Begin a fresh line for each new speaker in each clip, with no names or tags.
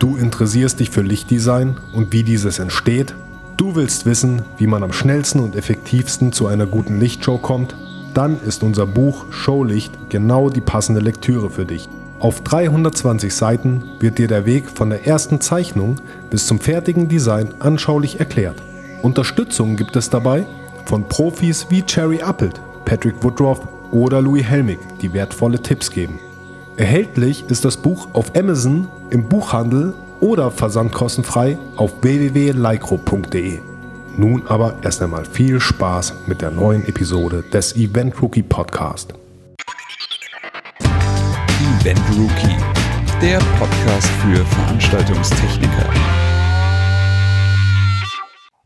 Du interessierst dich für Lichtdesign und wie dieses entsteht? Du willst wissen, wie man am schnellsten und effektivsten zu einer guten Lichtshow kommt? Dann ist unser Buch Showlicht genau die passende Lektüre für dich. Auf 320 Seiten wird dir der Weg von der ersten Zeichnung bis zum fertigen Design anschaulich erklärt. Unterstützung gibt es dabei von Profis wie Cherry Appelt, Patrick Woodruff oder Louis Helmig, die wertvolle Tipps geben. Erhältlich ist das Buch auf Amazon, im Buchhandel oder versandkostenfrei auf www.lycro.de. Nun aber erst einmal viel Spaß mit der neuen Episode des Event Rookie Podcast.
Event Rookie, der Podcast für Veranstaltungstechniker.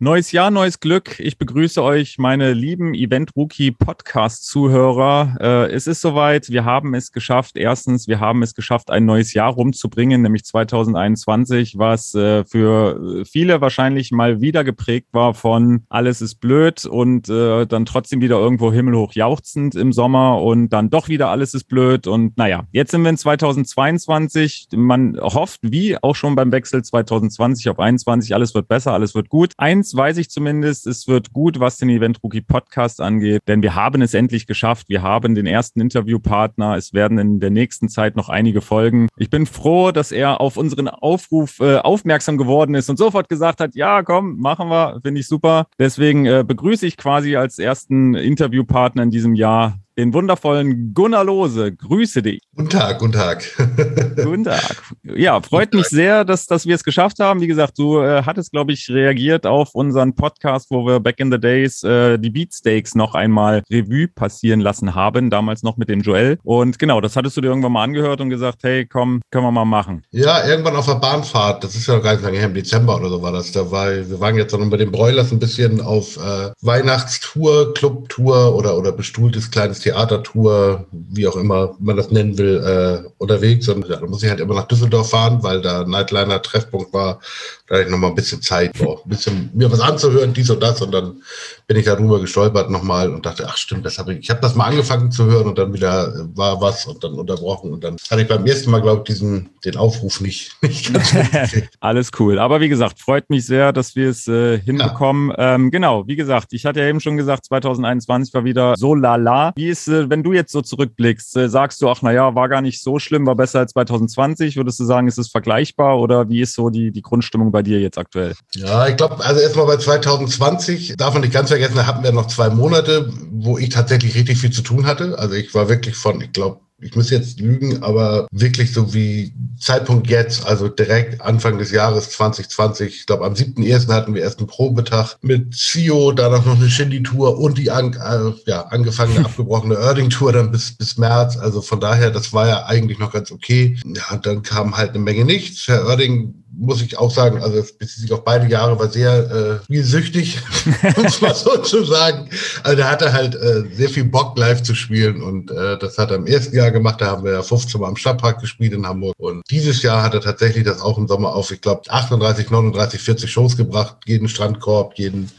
Neues Jahr, neues Glück. Ich begrüße euch, meine lieben Event Rookie Podcast Zuhörer. Äh, es ist soweit. Wir haben es geschafft. Erstens, wir haben es geschafft, ein neues Jahr rumzubringen, nämlich 2021, was äh, für viele wahrscheinlich mal wieder geprägt war von alles ist blöd und äh, dann trotzdem wieder irgendwo himmelhoch jauchzend im Sommer und dann doch wieder alles ist blöd. Und naja, jetzt sind wir in 2022. Man hofft, wie auch schon beim Wechsel 2020 auf 21, alles wird besser, alles wird gut. Eins weiß ich zumindest, es wird gut, was den Event Rookie Podcast angeht, denn wir haben es endlich geschafft. Wir haben den ersten Interviewpartner. Es werden in der nächsten Zeit noch einige folgen. Ich bin froh, dass er auf unseren Aufruf äh, aufmerksam geworden ist und sofort gesagt hat, ja, komm, machen wir, finde ich super. Deswegen äh, begrüße ich quasi als ersten Interviewpartner in diesem Jahr den wundervollen Gunnar Lose. Grüße dich.
Guten Tag, guten Tag.
guten Tag. Ja, freut mich sehr, dass, dass wir es geschafft haben. Wie gesagt, du äh, hattest, glaube ich, reagiert auf unseren Podcast, wo wir back in the days äh, die Beatsteaks noch einmal Revue passieren lassen haben, damals noch mit dem Joel. Und genau, das hattest du dir irgendwann mal angehört und gesagt, hey, komm, können wir mal machen.
Ja, irgendwann auf der Bahnfahrt, das ist ja noch gar nicht lange her, im Dezember oder so war das. Da war, wir waren jetzt noch bei den Broilers ein bisschen auf äh, Weihnachtstour, Clubtour oder, oder bestuhltes kleines Theatertour, wie auch immer man das nennen will, äh, unterwegs. Und ja, da muss ich halt immer nach Düsseldorf fahren, weil da Nightliner Treffpunkt war. Da hatte ich nochmal ein bisschen Zeit, boah, ein bisschen mir was anzuhören, dies und das. Und dann bin ich darüber gestolpert nochmal und dachte, ach stimmt, das habe ich. Ich habe das mal angefangen zu hören und dann wieder war was und dann unterbrochen. Und dann hatte ich beim ersten Mal, glaube ich, diesen, den Aufruf nicht, nicht
Alles cool. Aber wie gesagt, freut mich sehr, dass wir es äh, hinbekommen. Ja. Ähm, genau, wie gesagt, ich hatte ja eben schon gesagt, 2021 war wieder so lala. Wie ist, äh, wenn du jetzt so zurückblickst, äh, sagst du, ach naja, war gar nicht so schlimm, war besser als 2020? Würdest du sagen, ist es vergleichbar oder wie ist so die, die Grundstimmung bei dir jetzt aktuell?
Ja, ich glaube, also erstmal bei 2020 darf man nicht ganz vergessen, da hatten wir noch zwei Monate, wo ich tatsächlich richtig viel zu tun hatte. Also ich war wirklich von, ich glaube, ich muss jetzt lügen, aber wirklich so wie Zeitpunkt jetzt, also direkt Anfang des Jahres 2020, ich glaube am 7.1. hatten wir erst einen Probetag mit CEO, danach noch eine Shindy-Tour und die an, äh, ja, angefangene, abgebrochene Erding-Tour dann bis, bis März. Also von daher, das war ja eigentlich noch ganz okay. Ja, und dann kam halt eine Menge nichts. Herr Oerding muss ich auch sagen, also bezieht sich auf beide Jahre, war sehr äh, spielsüchtig, um es mal so zu sagen. Also da hatte halt äh, sehr viel Bock, live zu spielen und äh, das hat er im ersten Jahr gemacht, da haben wir ja 15 Mal am Stadtpark gespielt in Hamburg und dieses Jahr hat er tatsächlich das auch im Sommer auf, ich glaube, 38, 39, 40 Shows gebracht, jeden Strandkorb, jeden,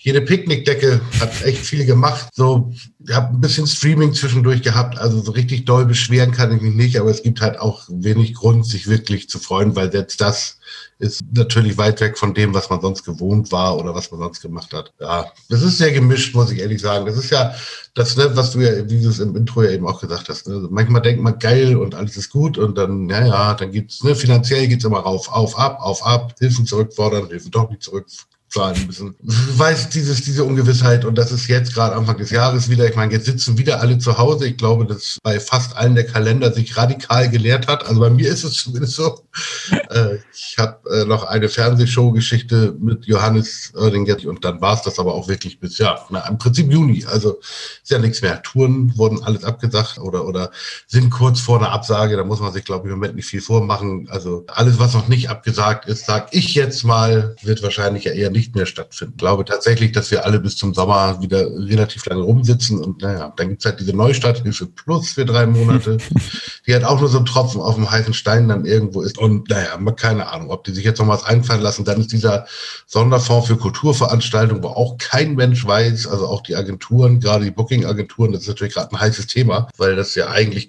jede Picknickdecke hat echt viel gemacht. So, ich habe ein bisschen Streaming zwischendurch gehabt, also so richtig doll beschweren kann ich mich nicht, aber es gibt halt auch wenig Grund, sich wirklich zu freuen, weil selbst das ist natürlich weit weg von dem, was man sonst gewohnt war oder was man sonst gemacht hat. Ja, das ist sehr gemischt, muss ich ehrlich sagen. Das ist ja das, ne, was du ja, wie du es im Intro ja eben auch gesagt hast. Ne? Also manchmal denkt man geil und alles ist gut und dann, ja, ja, dann gibt's, ne, finanziell geht's immer rauf, auf, ab, auf, ab, Hilfen zurückfordern, Hilfen doch nicht zurück zahlen müssen. Weiß dieses, diese Ungewissheit und das ist jetzt gerade Anfang des Jahres wieder. Ich meine, jetzt sitzen wieder alle zu Hause. Ich glaube, dass bei fast allen der Kalender sich radikal gelehrt hat. Also bei mir ist es zumindest so. äh, ich habe äh, noch eine Fernsehshow-Geschichte mit Johannes Oerdinger und dann war es das aber auch wirklich bis, ja, na, im Prinzip Juni. Also ist ja nichts mehr. Touren wurden alles abgesagt oder, oder sind kurz vor einer Absage. Da muss man sich, glaube ich, im Moment nicht viel vormachen. Also alles, was noch nicht abgesagt ist, sag ich jetzt mal, wird wahrscheinlich ja eher nicht nicht mehr stattfinden. Ich glaube tatsächlich, dass wir alle bis zum Sommer wieder relativ lange rumsitzen und naja, dann gibt's halt diese Neustarthilfe plus für drei Monate, die halt auch nur so ein Tropfen auf dem heißen Stein dann irgendwo ist. Und naja, keine Ahnung, ob die sich jetzt noch was einfallen lassen. Dann ist dieser Sonderfonds für Kulturveranstaltungen, wo auch kein Mensch weiß, also auch die Agenturen, gerade die Booking-Agenturen, das ist natürlich gerade ein heißes Thema, weil das ja eigentlich,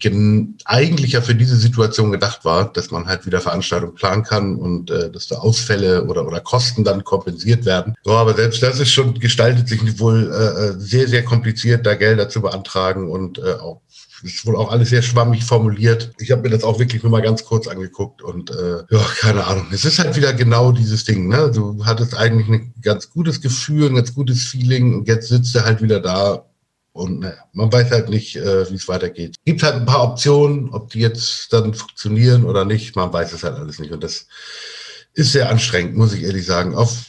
eigentlich ja für diese Situation gedacht war, dass man halt wieder Veranstaltungen planen kann und äh, dass da Ausfälle oder, oder Kosten dann kompensiert werden. So, aber selbst das ist schon, gestaltet sich wohl äh, äh sehr, sehr kompliziert, da Gelder zu beantragen und äh, auch ist wohl auch alles sehr schwammig formuliert. Ich habe mir das auch wirklich nur mal ganz kurz angeguckt und äh, ja, keine Ahnung. Es ist halt wieder genau dieses Ding. Ne? Du hattest eigentlich ein ganz gutes Gefühl, ein ganz gutes Feeling und jetzt sitzt er halt wieder da und naja, man weiß halt nicht, äh, wie es weitergeht. Gibt halt ein paar Optionen, ob die jetzt dann funktionieren oder nicht. Man weiß es halt alles nicht. Und das ist sehr anstrengend, muss ich ehrlich sagen. Auf,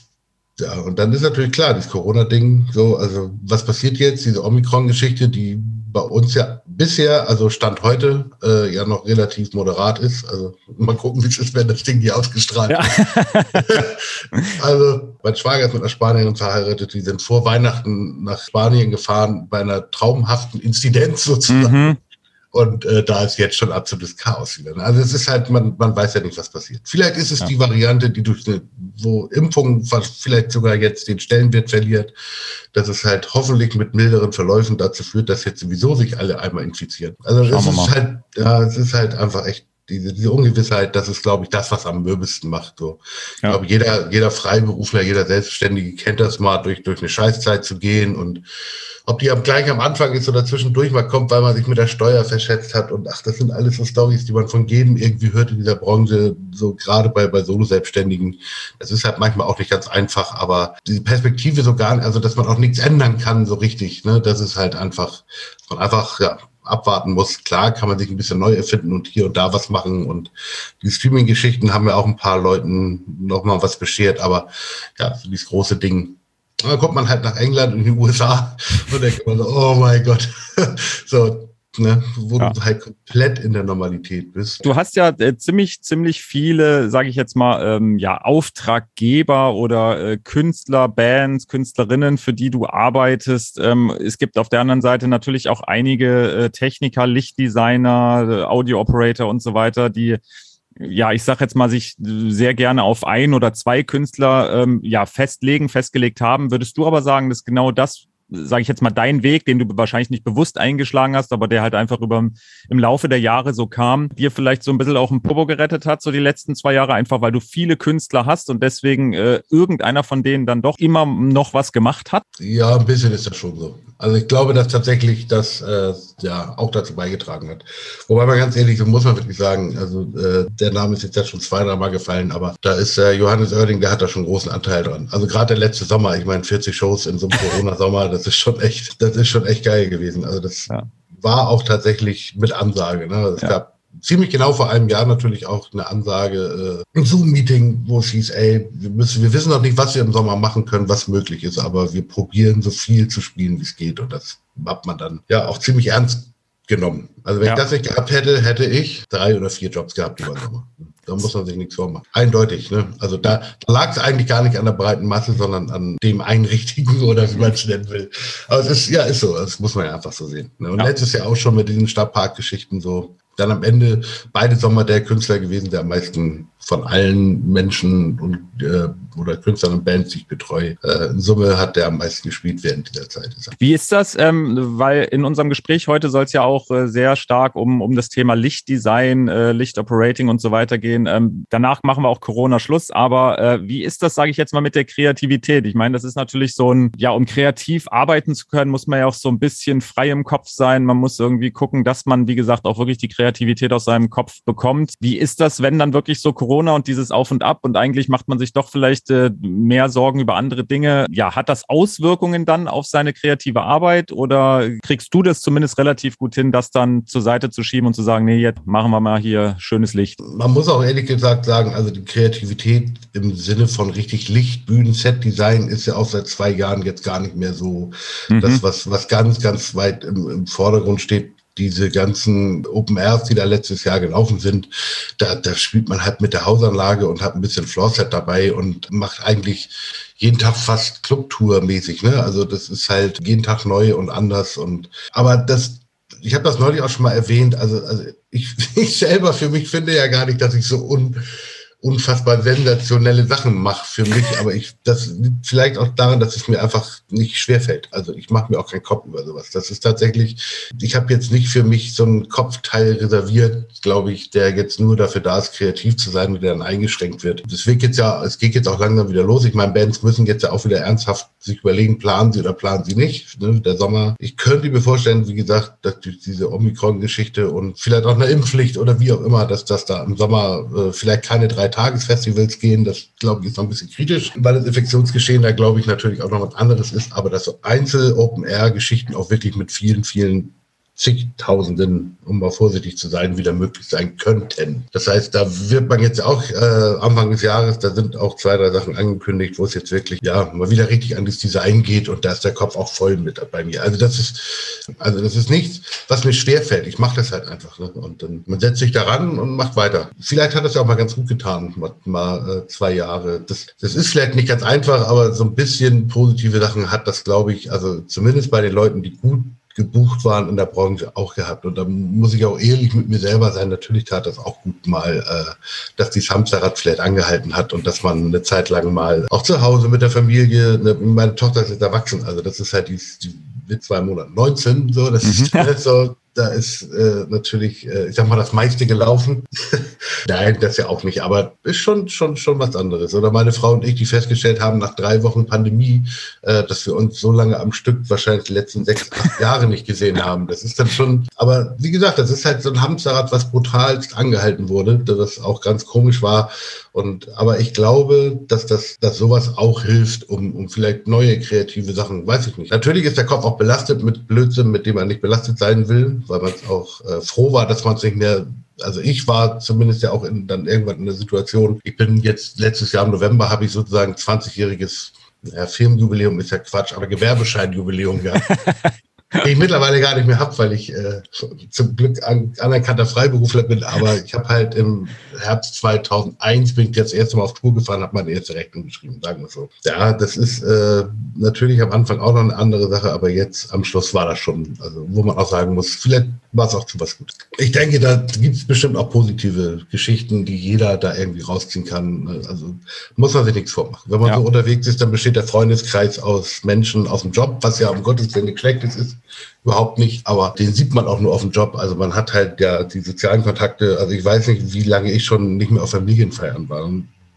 ja, und dann ist natürlich klar, das Corona-Ding, so, also was passiert jetzt? Diese Omikron-Geschichte, die bei uns ja bisher, also Stand heute, äh, ja noch relativ moderat ist. Also mal gucken, wie es ist, wenn das Ding hier ausgestrahlt ja. also mein Schwager ist mit einer Spanierin verheiratet, die sind vor Weihnachten nach Spanien gefahren bei einer traumhaften Inzidenz sozusagen. Mhm. Und äh, da ist jetzt schon absolutes Chaos wieder. Ne? Also es ist halt, man, man weiß ja nicht, was passiert. Vielleicht ist es ja. die Variante, die durch eine, wo Impfung vielleicht sogar jetzt den Stellenwert verliert, dass es halt hoffentlich mit milderen Verläufen dazu führt, dass jetzt sowieso sich alle einmal infizieren. Also es ist mal. halt, ja, es ist halt einfach echt diese, diese Ungewissheit, das ist, glaube ich, das, was am mürbesten macht. So. Ich glaube, jeder, jeder Freiberufler, jeder Selbstständige kennt das mal, durch, durch eine Scheißzeit zu gehen und ob die am gleich am Anfang ist oder zwischendurch mal kommt, weil man sich mit der Steuer verschätzt hat. Und ach, das sind alles so Stories, die man von jedem irgendwie hört in dieser Branche, so gerade bei, bei Solo-Selbstständigen. Das ist halt manchmal auch nicht ganz einfach, aber diese Perspektive so gar nicht, also dass man auch nichts ändern kann, so richtig, ne, das ist halt einfach, man einfach, ja, abwarten muss. Klar kann man sich ein bisschen neu erfinden und hier und da was machen. Und die Streaming-Geschichten haben ja auch ein paar Leuten nochmal was beschert. Aber ja, so dieses große Ding, dann kommt man halt nach England und in die USA und denkt man so, oh mein Gott. so, ne, wo ja. du halt komplett in der Normalität bist.
Du hast ja äh, ziemlich, ziemlich viele, sage ich jetzt mal, ähm, ja, Auftraggeber oder äh, Künstler, Bands, Künstlerinnen, für die du arbeitest. Ähm, es gibt auf der anderen Seite natürlich auch einige äh, Techniker, Lichtdesigner, äh, Audio-Operator und so weiter, die ja, ich sage jetzt mal, sich sehr gerne auf ein oder zwei Künstler ähm, ja festlegen, festgelegt haben. Würdest du aber sagen, dass genau das, sage ich jetzt mal, dein Weg, den du wahrscheinlich nicht bewusst eingeschlagen hast, aber der halt einfach über im Laufe der Jahre so kam, dir vielleicht so ein bisschen auch ein Popo gerettet hat, so die letzten zwei Jahre, einfach weil du viele Künstler hast und deswegen äh, irgendeiner von denen dann doch immer noch was gemacht hat?
Ja, ein bisschen ist das schon so. Also ich glaube, dass tatsächlich das äh, ja auch dazu beigetragen hat. Wobei man ganz ehrlich, so muss man wirklich sagen, also äh, der Name ist jetzt ja schon zwei, drei Mal gefallen, aber da ist äh, Johannes Oerding, der hat da schon einen großen Anteil dran. Also gerade der letzte Sommer, ich meine 40 Shows in so einem Corona-Sommer, das ist schon echt, das ist schon echt geil gewesen. Also das ja. war auch tatsächlich mit Ansage. Ne? Es ja. gab ziemlich genau vor einem Jahr natürlich auch eine Ansage, äh, ein Zoom-Meeting, wo es hieß, ey, wir müssen, wir wissen noch nicht, was wir im Sommer machen können, was möglich ist, aber wir probieren so viel zu spielen, wie es geht. Und das hat man dann ja auch ziemlich ernst genommen. Also wenn ja. ich das nicht gehabt hätte, hätte ich drei oder vier Jobs gehabt über Sommer. Da muss man sich nichts vormachen. Eindeutig, ne? Also da, da lag es eigentlich gar nicht an der breiten Masse, sondern an dem Einrichtigen oder wie man es nennen will. Aber es ist, ja, ist so. Das muss man ja einfach so sehen. Ne? Und ja. letztes Jahr auch schon mit diesen Stadtparkgeschichten so dann am Ende beide Sommer der Künstler gewesen, der am meisten von allen Menschen und äh, oder Künstlern und Bands, die ich betreue, äh, in Summe hat der am meisten gespielt während dieser Zeit.
Wie ist das? Ähm, weil in unserem Gespräch heute soll es ja auch äh, sehr stark um, um das Thema Lichtdesign, äh, Lichtoperating und so weiter gehen. Ähm, danach machen wir auch Corona-Schluss. Aber äh, wie ist das, sage ich jetzt mal, mit der Kreativität? Ich meine, das ist natürlich so ein, ja, um kreativ arbeiten zu können, muss man ja auch so ein bisschen frei im Kopf sein. Man muss irgendwie gucken, dass man, wie gesagt, auch wirklich die Kreativität aus seinem Kopf bekommt. Wie ist das, wenn dann wirklich so Corona Corona und dieses Auf und Ab und eigentlich macht man sich doch vielleicht äh, mehr Sorgen über andere Dinge. Ja, hat das Auswirkungen dann auf seine kreative Arbeit oder kriegst du das zumindest relativ gut hin, das dann zur Seite zu schieben und zu sagen, nee, jetzt machen wir mal hier schönes Licht?
Man muss auch ehrlich gesagt sagen, also die Kreativität im Sinne von richtig Licht, Bühnen, Set-Design ist ja auch seit zwei Jahren jetzt gar nicht mehr so mhm. das, was, was ganz, ganz weit im, im Vordergrund steht diese ganzen Open Airs, die da letztes Jahr gelaufen sind, da, da spielt man halt mit der Hausanlage und hat ein bisschen Floorset dabei und macht eigentlich jeden Tag fast Clubtour-mäßig. Ne? Also das ist halt jeden Tag neu und anders. Und aber das, ich habe das neulich auch schon mal erwähnt. Also, also ich, ich selber für mich finde ja gar nicht, dass ich so un unfassbar sensationelle Sachen mache für mich, aber ich das liegt vielleicht auch daran, dass es mir einfach nicht schwerfällt. Also ich mache mir auch keinen Kopf über sowas. Das ist tatsächlich, ich habe jetzt nicht für mich so einen Kopfteil reserviert, glaube ich, der jetzt nur dafür da ist, kreativ zu sein, wie der dann eingeschränkt wird. Das wird jetzt ja, es geht jetzt auch langsam wieder los. Ich meine, Bands müssen jetzt ja auch wieder ernsthaft sich überlegen, planen sie oder planen sie nicht. Ne? Der Sommer. Ich könnte mir vorstellen, wie gesagt, dass diese Omikron-Geschichte und vielleicht auch eine Impfpflicht oder wie auch immer, dass das da im Sommer äh, vielleicht keine drei Tagesfestivals gehen. Das, glaube ich, ist noch ein bisschen kritisch, weil das Infektionsgeschehen da, glaube ich, natürlich auch noch was anderes ist. Aber dass so Einzel-Open-Air-Geschichten auch wirklich mit vielen, vielen zigtausenden, um mal vorsichtig zu sein, wieder möglich sein könnten. Das heißt, da wird man jetzt auch äh, Anfang des Jahres, da sind auch zwei, drei Sachen angekündigt, wo es jetzt wirklich ja mal wieder richtig an das Design geht und da ist der Kopf auch voll mit bei mir. Also das ist, also das ist nichts, was mir schwerfällt. Ich mache das halt einfach. Ne? Und dann man setzt sich daran und macht weiter. Vielleicht hat das ja auch mal ganz gut getan, mal, mal äh, zwei Jahre. Das, das ist vielleicht nicht ganz einfach, aber so ein bisschen positive Sachen hat das, glaube ich, also zumindest bei den Leuten, die gut gebucht waren in der Branche auch gehabt. Und da muss ich auch ehrlich mit mir selber sein. Natürlich tat das auch gut mal, äh, dass die Samstagrad vielleicht angehalten hat und dass man eine Zeit lang mal auch zu Hause mit der Familie, ne, meine Tochter ist jetzt erwachsen, also das ist halt die, die mit zwei Monaten 19, so, das mhm. ist so, da ist äh, natürlich, äh, ich sag mal, das meiste gelaufen. Nein, das ja auch nicht, aber ist schon, schon, schon was anderes. Oder meine Frau und ich, die festgestellt haben, nach drei Wochen Pandemie, äh, dass wir uns so lange am Stück wahrscheinlich die letzten sechs, acht Jahre nicht gesehen haben. Das ist dann schon, aber wie gesagt, das ist halt so ein Hamsterrad, was brutalst angehalten wurde, das auch ganz komisch war. Und, aber ich glaube, dass das, dass sowas auch hilft, um, um vielleicht neue kreative Sachen, weiß ich nicht. Natürlich ist der Kopf auch belastet mit Blödsinn, mit dem man nicht belastet sein will, weil man auch äh, froh war, dass man es nicht mehr also ich war zumindest ja auch in, dann irgendwann in der Situation, ich bin jetzt letztes Jahr im November habe ich sozusagen 20-jähriges ja, Firmenjubiläum ist ja Quatsch, aber Gewerbescheinjubiläum gehabt. ich mittlerweile gar nicht mehr habe, weil ich äh, zum Glück an, anerkannter Freiberufler bin. Aber ich habe halt im Herbst 2001 bin ich jetzt das erste Mal auf Tour gefahren, habe meine erste Rechnung geschrieben, sagen wir so. Ja, das ist äh, natürlich am Anfang auch noch eine andere Sache, aber jetzt am Schluss war das schon, also wo man auch sagen muss, vielleicht war es auch zu was Gutes. Ich denke, da gibt es bestimmt auch positive Geschichten, die jeder da irgendwie rausziehen kann. Also muss man sich nichts vormachen. Wenn man ja. so unterwegs ist, dann besteht der Freundeskreis aus Menschen aus dem Job, was ja um Gottes Willen nicht schlecht ist überhaupt nicht, aber den sieht man auch nur auf dem Job. Also man hat halt ja die sozialen Kontakte. Also ich weiß nicht, wie lange ich schon nicht mehr auf Familienfeiern war.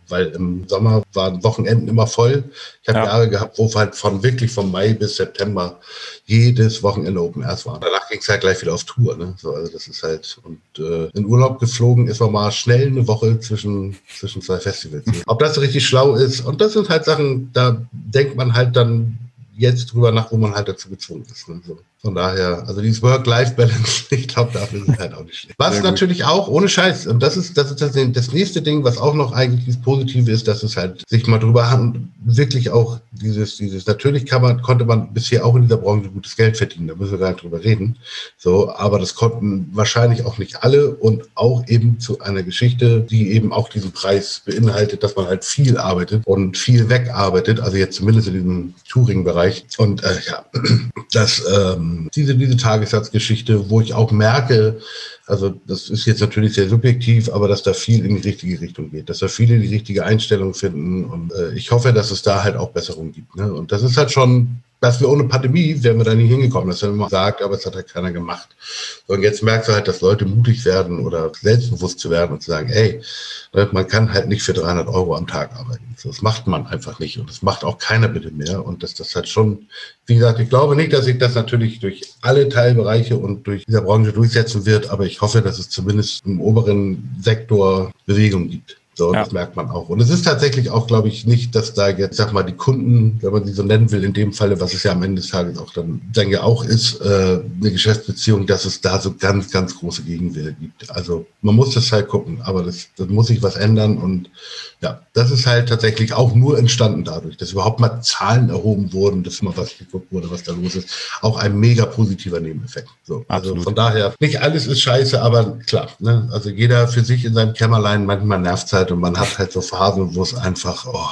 Weil im Sommer waren Wochenenden immer voll. Ich habe ja. Jahre gehabt, wo halt von wirklich von Mai bis September jedes Wochenende Open Airs waren. Danach ging es halt gleich wieder auf Tour. Ne? So, also das ist halt und äh, in Urlaub geflogen ist man mal schnell eine Woche zwischen zwischen zwei Festivals. Ob das richtig schlau ist und das sind halt Sachen, da denkt man halt dann jetzt drüber nach, wo man halt dazu gezwungen ist. Ne? So. Von daher, also dieses Work-Life-Balance, ich glaube, dafür ist es halt auch nicht schlecht. Was Sehr natürlich gut. auch, ohne Scheiß, und das ist, das ist das, das nächste Ding, was auch noch eigentlich das Positive ist, dass es halt sich mal drüber haben, wirklich auch dieses, dieses, natürlich kann man, konnte man bisher auch in dieser Branche gutes Geld verdienen, da müssen wir gar nicht drüber reden. So, aber das konnten wahrscheinlich auch nicht alle und auch eben zu einer Geschichte, die eben auch diesen Preis beinhaltet, dass man halt viel arbeitet und viel wegarbeitet, also jetzt zumindest in diesem Touring-Bereich. Und äh, ja, das ähm, diese, diese Tagessatzgeschichte, wo ich auch merke, also das ist jetzt natürlich sehr subjektiv, aber dass da viel in die richtige Richtung geht, dass da viele die richtige Einstellung finden und äh, ich hoffe, dass es da halt auch Besserungen gibt. Ne? Und das ist halt schon dass wir ohne Pandemie wären wir da nie hingekommen. Das haben wir gesagt, aber es hat halt keiner gemacht. und jetzt merkst du halt, dass Leute mutig werden oder selbstbewusst zu werden und zu sagen, ey, ne, man kann halt nicht für 300 Euro am Tag arbeiten. Das macht man einfach nicht und das macht auch keiner bitte mehr. Und dass das halt schon, wie gesagt, ich glaube nicht, dass sich das natürlich durch alle Teilbereiche und durch dieser Branche durchsetzen wird, aber ich hoffe, dass es zumindest im oberen Sektor Bewegung gibt. So, ja. das merkt man auch. Und es ist tatsächlich auch, glaube ich, nicht, dass da jetzt, sag mal, die Kunden, wenn man sie so nennen will, in dem Falle, was es ja am Ende des Tages auch dann, dann ja auch ist, äh, eine Geschäftsbeziehung, dass es da so ganz, ganz große Gegenwehr gibt. Also man muss das halt gucken, aber das, das muss sich was ändern. Und ja, das ist halt tatsächlich auch nur entstanden dadurch, dass überhaupt mal Zahlen erhoben wurden, dass mal was geguckt wurde, was da los ist. Auch ein mega positiver Nebeneffekt. So, also von daher, nicht alles ist scheiße, aber klar, ne? also jeder für sich in seinem Kämmerlein, manchmal nervt es halt und man hat halt so Phasen, wo es einfach, oh,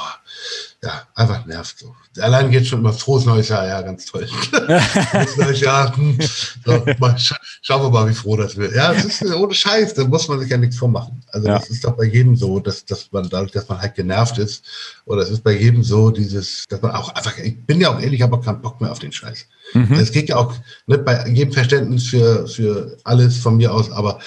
ja, einfach nervt so. Allein geht schon immer frohes neues Jahr, ja, ganz toll. frohes neues Jahr, hm. so, mal, scha schauen wir mal, wie froh das wird. Ja, es ist ohne Scheiß, da muss man sich ja nichts vormachen. Also ja. das ist doch bei jedem so, dass, dass man dadurch, dass man halt genervt ist, oder es ist bei jedem so, dieses, dass man auch einfach, ich bin ja auch ehrlich, ich habe auch keinen Bock mehr auf den Scheiß. Mhm. Es geht ja auch nicht ne, bei jedem Verständnis für, für alles von mir aus, aber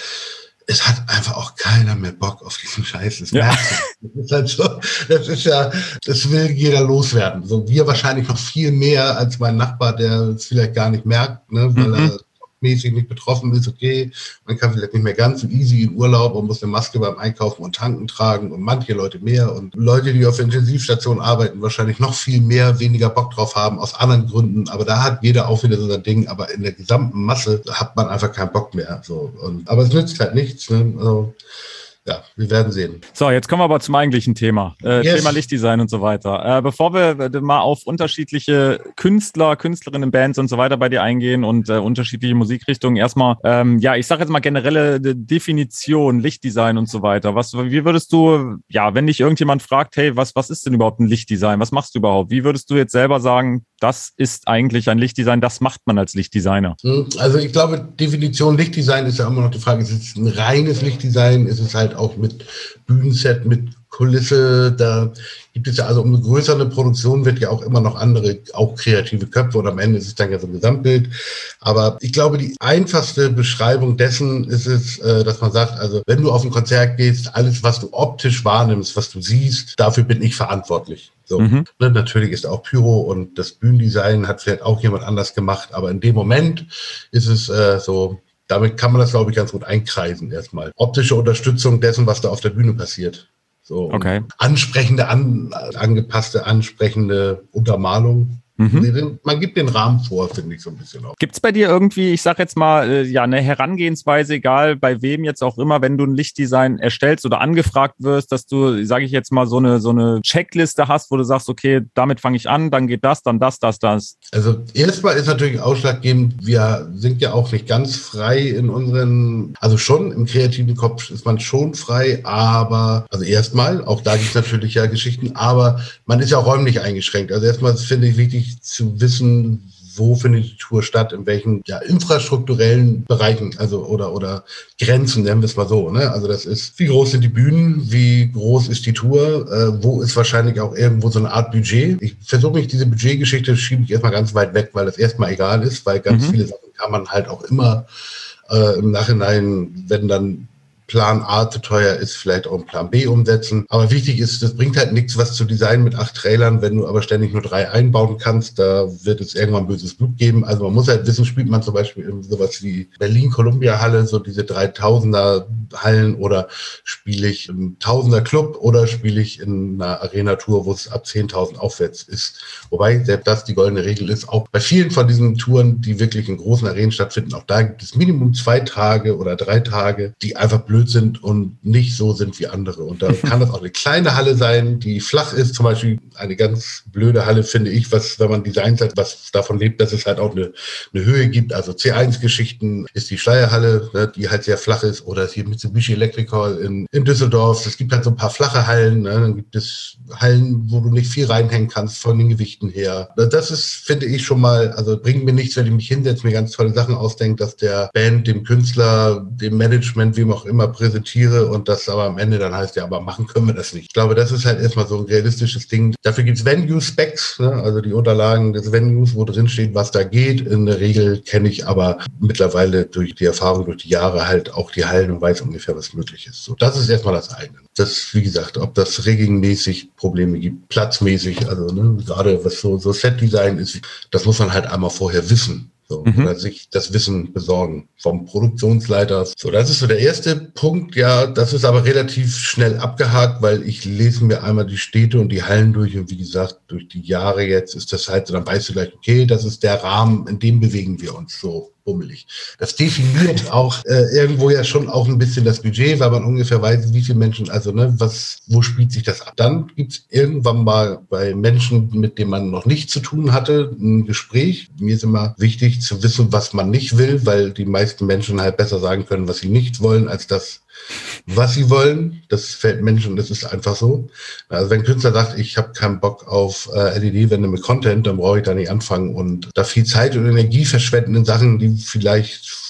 es hat einfach auch keiner mehr Bock auf diesen Scheiß. Das, ja. das ist halt so, das ist ja, das will jeder loswerden. So wir wahrscheinlich noch viel mehr als mein Nachbar, der es vielleicht gar nicht merkt, ne, weil mhm. er mäßig nicht betroffen ist, okay, man kann vielleicht nicht mehr ganz so easy in Urlaub und muss eine Maske beim Einkaufen und Tanken tragen und manche Leute mehr und Leute, die auf der Intensivstation arbeiten, wahrscheinlich noch viel mehr, weniger Bock drauf haben, aus anderen Gründen, aber da hat jeder auch wieder so sein Ding, aber in der gesamten Masse hat man einfach keinen Bock mehr, so. Und, aber es nützt halt nichts, ne? Also, ja, wir werden sehen.
So, jetzt kommen wir aber zum eigentlichen Thema. Äh, yes. Thema Lichtdesign und so weiter. Äh, bevor wir äh, mal auf unterschiedliche Künstler, Künstlerinnen, Bands und so weiter bei dir eingehen und äh, unterschiedliche Musikrichtungen, erstmal, ähm, ja, ich sage jetzt mal generelle Definition, Lichtdesign und so weiter. Was, wie würdest du, ja, wenn dich irgendjemand fragt, hey, was, was ist denn überhaupt ein Lichtdesign? Was machst du überhaupt? Wie würdest du jetzt selber sagen, das ist eigentlich ein Lichtdesign, das macht man als Lichtdesigner?
Hm, also ich glaube, Definition Lichtdesign ist ja immer noch die Frage, ist es ein reines Lichtdesign? Ist es halt auch mit Bühnenset, mit Kulisse, da gibt es ja also umso größer eine Produktion wird ja auch immer noch andere, auch kreative Köpfe und am Ende ist es dann ja so ein Gesamtbild. Aber ich glaube, die einfachste Beschreibung dessen ist es, äh, dass man sagt, also wenn du auf ein Konzert gehst, alles, was du optisch wahrnimmst, was du siehst, dafür bin ich verantwortlich. So, mhm. ne, natürlich ist auch Pyro und das Bühnendesign hat vielleicht auch jemand anders gemacht, aber in dem Moment ist es äh, so, damit kann man das, glaube ich, ganz gut einkreisen erstmal. Optische Unterstützung dessen, was da auf der Bühne passiert. So okay. ansprechende, an, angepasste, ansprechende Untermalung. Mhm. Man gibt den Rahmen vor, finde ich so ein bisschen auch.
Gibt es bei dir irgendwie, ich sage jetzt mal, äh, ja, eine Herangehensweise, egal bei wem jetzt auch immer, wenn du ein Lichtdesign erstellst oder angefragt wirst, dass du, sage ich jetzt mal, so eine, so eine Checkliste hast, wo du sagst, okay, damit fange ich an, dann geht das, dann das, das, das?
Also erstmal ist natürlich ausschlaggebend, wir sind ja auch nicht ganz frei in unseren, also schon im kreativen Kopf ist man schon frei, aber, also erstmal, auch da gibt es natürlich ja Geschichten, aber man ist ja auch räumlich eingeschränkt. Also erstmal finde ich wichtig, zu wissen, wo findet die Tour statt, in welchen ja, infrastrukturellen Bereichen, also oder oder Grenzen, nennen wir es mal so. Ne? Also das ist, wie groß sind die Bühnen, wie groß ist die Tour, äh, wo ist wahrscheinlich auch irgendwo so eine Art Budget. Ich versuche mich diese Budgetgeschichte schiebe ich erstmal ganz weit weg, weil das erstmal egal ist, weil ganz mhm. viele Sachen kann man halt auch immer äh, im Nachhinein, wenn dann Plan A zu teuer ist, vielleicht auch ein Plan B umsetzen. Aber wichtig ist, das bringt halt nichts, was zu designen mit acht Trailern, wenn du aber ständig nur drei einbauen kannst, da wird es irgendwann böses Blut geben. Also man muss halt wissen, spielt man zum Beispiel in sowas wie Berlin-Columbia-Halle, so diese 3000er Hallen oder spiele ich im Tausender Club oder spiele ich in einer Arena-Tour, wo es ab 10.000 aufwärts ist. Wobei selbst das die goldene Regel ist, auch bei vielen von diesen Touren, die wirklich in großen Arenen stattfinden, auch da gibt es Minimum zwei Tage oder drei Tage, die einfach blöd blöd sind und nicht so sind wie andere. Und da kann das auch eine kleine Halle sein, die flach ist. Zum Beispiel eine ganz blöde Halle, finde ich, was, wenn man Designs hat, was davon lebt, dass es halt auch eine, eine Höhe gibt. Also C1-Geschichten ist die Schleierhalle, ne, die halt sehr flach ist. Oder hier Mitsubishi Electric Hall in, in Düsseldorf. Es gibt halt so ein paar flache Hallen. Ne. Dann gibt es Hallen, wo du nicht viel reinhängen kannst von den Gewichten her. Das ist, finde ich, schon mal, also bringt mir nichts, wenn ich mich hinsetze, mir ganz tolle Sachen ausdenke, dass der Band, dem Künstler, dem Management, wem auch immer, immer präsentiere und das aber am Ende dann heißt, ja, aber machen können wir das nicht. Ich glaube, das ist halt erstmal so ein realistisches Ding. Dafür gibt es Venue-Specs, ne? also die Unterlagen des Venues, wo drin steht, was da geht. In der Regel kenne ich aber mittlerweile durch die Erfahrung, durch die Jahre halt auch die Hallen und weiß ungefähr, was möglich ist. So, das ist erstmal das eine. Das, wie gesagt, ob das regelmäßig Probleme gibt, platzmäßig, also ne, gerade was so, so Set-Design ist, das muss man halt einmal vorher wissen So, mhm. Oder sich das Wissen besorgen vom Produktionsleiter. So, das ist so der erste Punkt. Ja, das ist aber relativ schnell abgehakt, weil ich lese mir einmal die Städte und die Hallen durch und wie gesagt, durch die Jahre jetzt ist das halt so, dann weißt du gleich, okay, das ist der Rahmen, in dem bewegen wir uns so bummelig. Das definiert auch äh, irgendwo ja schon auch ein bisschen das Budget, weil man ungefähr weiß, wie viele Menschen, also ne, was, wo spielt sich das ab? Dann gibt's irgendwann mal bei Menschen, mit denen man noch nichts zu tun hatte, ein Gespräch. Mir ist immer wichtig zu wissen, was man nicht will, weil die meisten Menschen halt besser sagen können, was sie nicht wollen, als das, was sie wollen. Das fällt Menschen, das ist einfach so. Also wenn ein Künstler sagt, ich habe keinen Bock auf äh, LED-Wände mit Content, dann brauche ich da nicht anfangen und da viel Zeit und Energie verschwenden in Sachen, die vielleicht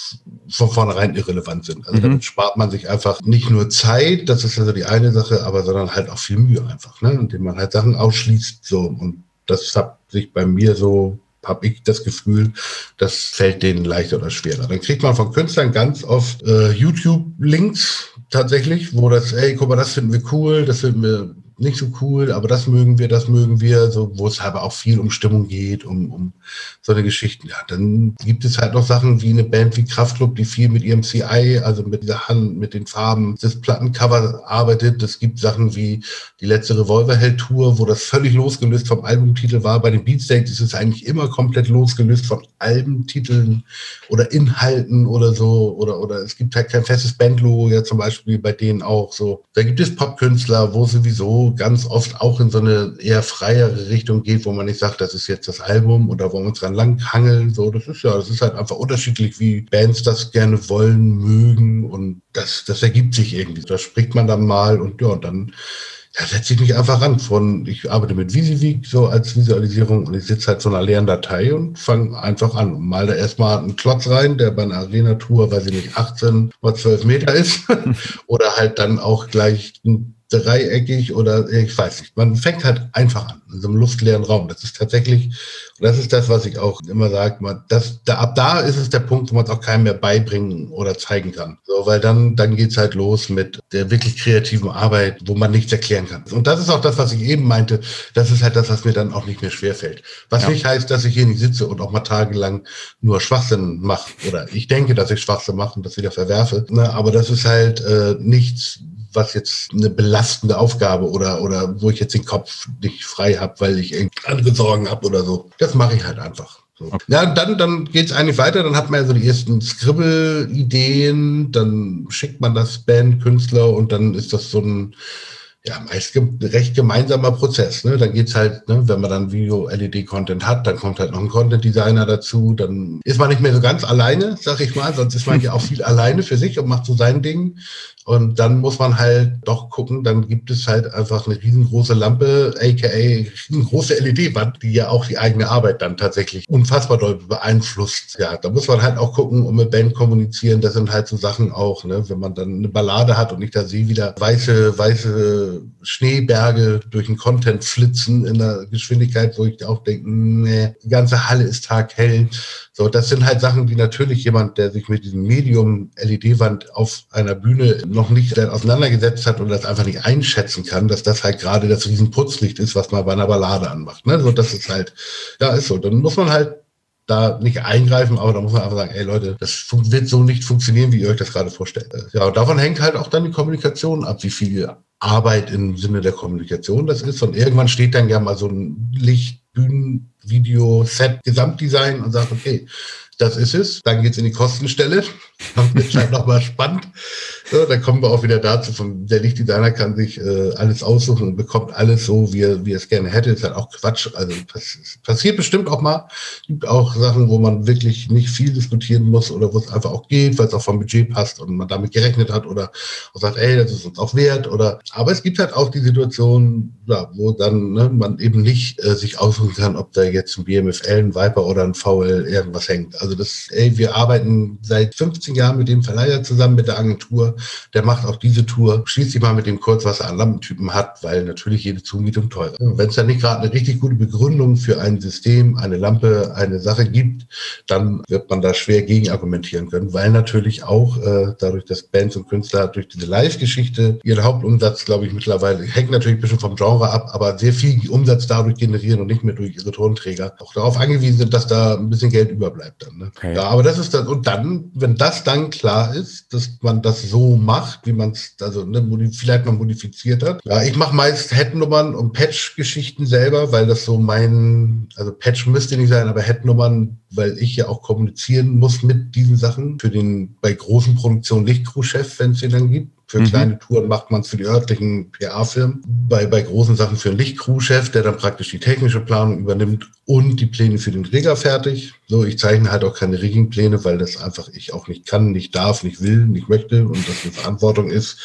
von vornherein irrelevant sind. Also mhm. damit spart man sich einfach nicht nur Zeit, das ist also die eine Sache, aber sondern halt auch viel Mühe einfach, ne? indem man halt Sachen ausschließt. So und das hat sich bei mir so habe ich das Gefühl, das fällt denen leichter oder schwerer. Dann kriegt man von Künstlern ganz oft äh, YouTube-Links tatsächlich, wo das, ey, guck mal, das finden wir cool, das finden wir nicht so cool, aber das mögen wir, das mögen wir, so, wo es aber auch viel um Stimmung geht, um, um so eine Geschichten. Ja, dann gibt es halt noch Sachen wie eine Band wie Kraftklub, die viel mit ihrem CI, also mit dieser Hand, mit den Farben des Plattencover arbeitet. Es gibt Sachen wie die letzte Revolverheld-Tour, wo das völlig losgelöst vom Albumtitel war. Bei den Beatsteaks ist es eigentlich immer komplett losgelöst von Albentiteln oder Inhalten oder so. Oder, oder es gibt halt kein festes Bandlogo, ja zum Beispiel bei denen auch so. Da gibt es Popkünstler, wo sowieso ganz oft auch in so eine eher freiere Richtung geht, wo man nicht sagt, das ist jetzt das Album oder wo wir uns dran langhangeln. So, das ist ja, das ist halt einfach unterschiedlich, wie Bands das gerne wollen, mögen und das, das ergibt sich irgendwie. Da spricht man dann mal und ja, und dann da setze ich mich einfach ran. Von, ich arbeite mit Visivik so als Visualisierung und ich sitze halt so einer leeren Datei und fange einfach an und mal da erstmal einen Klotz rein, der bei einer Arena-Tour, weiß ich nicht, 18 mal 12 Meter ist. Oder halt dann auch gleich ein dreieckig oder ich weiß nicht. Man fängt halt einfach an in so einem luftleeren Raum. Das ist tatsächlich, und das ist das, was ich auch immer sage, man, das, da, ab da ist es der Punkt, wo man es auch keinem mehr beibringen oder zeigen kann. So, weil dann, dann geht's halt los mit der wirklich kreativen Arbeit, wo man nichts erklären kann. Und das ist auch das, was ich eben meinte. Das ist halt das, was mir dann auch nicht mehr schwerfällt. Was ja. nicht heißt, dass ich hier nicht sitze und auch mal tagelang nur Schwachsinn mache. Oder ich denke, dass ich Schwachsinn mache und das wieder verwerfe. Na, aber das ist halt äh, nichts, was jetzt eine belastende Aufgabe oder, oder wo ich jetzt den Kopf nicht frei habe, weil ich andere Sorgen habe oder so. Das mache ich halt einfach. So. Ja, dann, dann geht es eigentlich weiter, dann hat man ja so die ersten Scribble-Ideen, dann schickt man das Band, Künstler und dann ist das so ein ja, meist recht gemeinsamer Prozess. Ne? Dann geht's halt, ne, wenn man dann Video-LED-Content hat, dann kommt halt noch ein Content-Designer dazu, dann ist man nicht mehr so ganz alleine, sag ich mal, sonst ist man ja auch viel alleine für sich und macht so sein Ding. Und dann muss man halt doch gucken, dann gibt es halt einfach eine riesengroße Lampe, aka riesengroße LED-Wand, die ja auch die eigene Arbeit dann tatsächlich unfassbar doll beeinflusst. Ja, da muss man halt auch gucken und mit Band kommunizieren. Das sind halt so Sachen auch, ne, wenn man dann eine Ballade hat und ich da sehe wieder weiße, weiße Schneeberge durch den Content flitzen in der Geschwindigkeit, wo ich auch denke, nee, die ganze Halle ist taghell. So, das sind halt Sachen, die natürlich jemand, der sich mit diesem Medium LED-Wand auf einer Bühne noch nicht auseinandergesetzt hat und das einfach nicht einschätzen kann, dass das halt gerade das Riesenputzlicht ist, was man bei einer Ballade anmacht. Ne? So, das ist halt, ja, ist so. Dann muss man halt da nicht eingreifen, aber da muss man einfach sagen, ey Leute, das wird so nicht funktionieren, wie ihr euch das gerade vorstellt. Ja, und davon hängt halt auch dann die Kommunikation ab, wie viel Arbeit im Sinne der Kommunikation das ist. Und irgendwann steht dann ja mal so ein Licht, Bühnen, Video, Set, Gesamtdesign und sagt, okay, das ist es. Dann geht's in die Kostenstelle. Das wird halt nochmal spannend. So, dann kommen wir auch wieder dazu, von der Lichtdesigner kann sich äh, alles aussuchen und bekommt alles so, wie er, wie er es gerne hätte. ist halt auch Quatsch. Also pass passiert bestimmt auch mal. Gibt auch Sachen, wo man wirklich nicht viel diskutieren muss oder wo es einfach auch geht, weil es auch vom Budget passt und man damit gerechnet hat oder sagt, ey, das ist uns auch wert. Oder aber es gibt halt auch die Situation, ja, wo dann ne, man eben nicht äh, sich aussuchen kann, ob da jetzt ein BMFL, ein Viper oder ein VL irgendwas hängt. Also das, ey, wir arbeiten seit 15 Jahren mit dem Verleiher zusammen, mit der Agentur der macht auch diese Tour. Schließt sich mal mit dem kurz, was er an Lampentypen hat, weil natürlich jede Zumietung teurer ist. Wenn es da nicht gerade eine richtig gute Begründung für ein System, eine Lampe, eine Sache gibt, dann wird man da schwer gegen argumentieren können, weil natürlich auch äh, dadurch, dass Bands und Künstler durch diese Live-Geschichte ihren Hauptumsatz, glaube ich, mittlerweile, hängt natürlich ein bisschen vom Genre ab, aber sehr viel Umsatz dadurch generieren und nicht mehr durch ihre Tonträger, auch darauf angewiesen sind, dass da ein bisschen Geld überbleibt dann. Ne? Okay. Ja, aber das ist dann, und dann, wenn das dann klar ist, dass man das so macht, wie man es, also ne, vielleicht mal modifiziert hat. Ja, ich mache meist Headnummern und Patch-Geschichten selber, weil das so mein, also Patch müsste nicht sein, aber Headnummern, weil ich ja auch kommunizieren muss mit diesen Sachen für den bei großen Produktionen Lichtcrew-Chef, wenn es den dann gibt. Für mhm. kleine Touren macht man es für die örtlichen PA-Firmen. Bei, bei großen Sachen für einen Lichtcrew-Chef, der dann praktisch die technische Planung übernimmt und die Pläne für den Rigger fertig. So, ich zeichne halt auch keine Rigging-Pläne, weil das einfach ich auch nicht kann, nicht darf, nicht will, nicht möchte und das eine Verantwortung ist.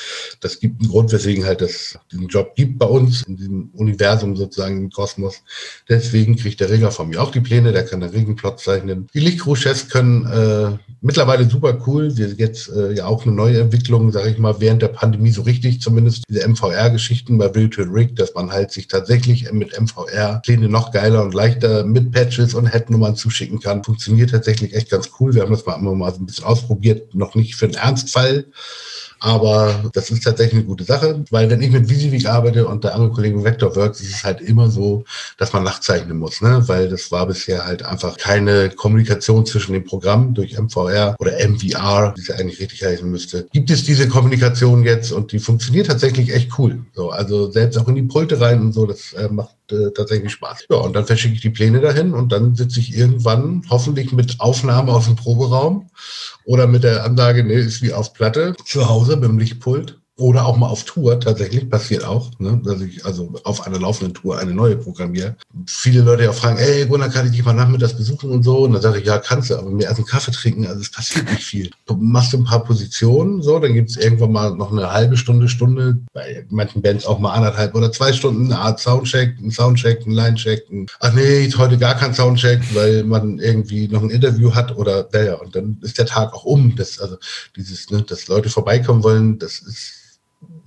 Das gibt einen Grund, weswegen halt das diesen Job gibt bei uns in diesem Universum sozusagen im Kosmos. Deswegen kriegt der Rigger von mir auch die Pläne, der kann den Riggenplot zeichnen. Die Lichtcrew-Chefs können äh, mittlerweile super cool. Wir jetzt äh, ja auch eine neue Entwicklung, sage ich mal, während der Pandemie so richtig zumindest diese MVR-Geschichten bei Virtual Rig, dass man halt sich tatsächlich mit MVR Pläne noch geiler und leichter mit Patches und Headnummern zuschicken kann. Funktioniert tatsächlich echt ganz cool. Wir haben das mal mal so ein bisschen ausprobiert, noch nicht für einen Ernstfall. Aber das ist tatsächlich eine gute Sache, weil wenn ich mit Visivik arbeite und der andere Kollege Vectorworks, ist es halt immer so, dass man nachzeichnen muss, ne? weil das war bisher halt einfach keine Kommunikation zwischen den Programmen durch MVR oder MVR, wie es eigentlich richtig heißen müsste. Gibt es diese Kommunikation jetzt und die funktioniert tatsächlich echt cool. So, also selbst auch in die Pulte rein und so, das äh, macht äh, tatsächlich Spaß. Ja, und dann verschicke ich die Pläne dahin und dann sitze ich irgendwann hoffentlich mit Aufnahme aus dem Proberaum oder mit der Ansage, nee, ist wie auf Platte, zu Hause dem Lichtpult oder auch mal auf Tour, tatsächlich, passiert auch, ne, dass ich also auf einer laufenden Tour eine neue programmiere. Viele Leute ja fragen, ey Gunnar, kann ich dich mal nachmittags besuchen und so? Und dann sage ich, ja, kannst du, aber mir erst einen Kaffee trinken, also es passiert nicht viel. Du machst ein paar Positionen, so, dann gibt es irgendwann mal noch eine halbe Stunde, Stunde, bei manchen Bands auch mal anderthalb oder zwei Stunden, eine Art Soundcheck, ein Soundcheck, ein Linecheck, ein, ach nee, heute gar kein Soundcheck, weil man irgendwie noch ein Interview hat oder, naja, und dann ist der Tag auch um. Das, also dieses, ne, dass Leute vorbeikommen wollen, das ist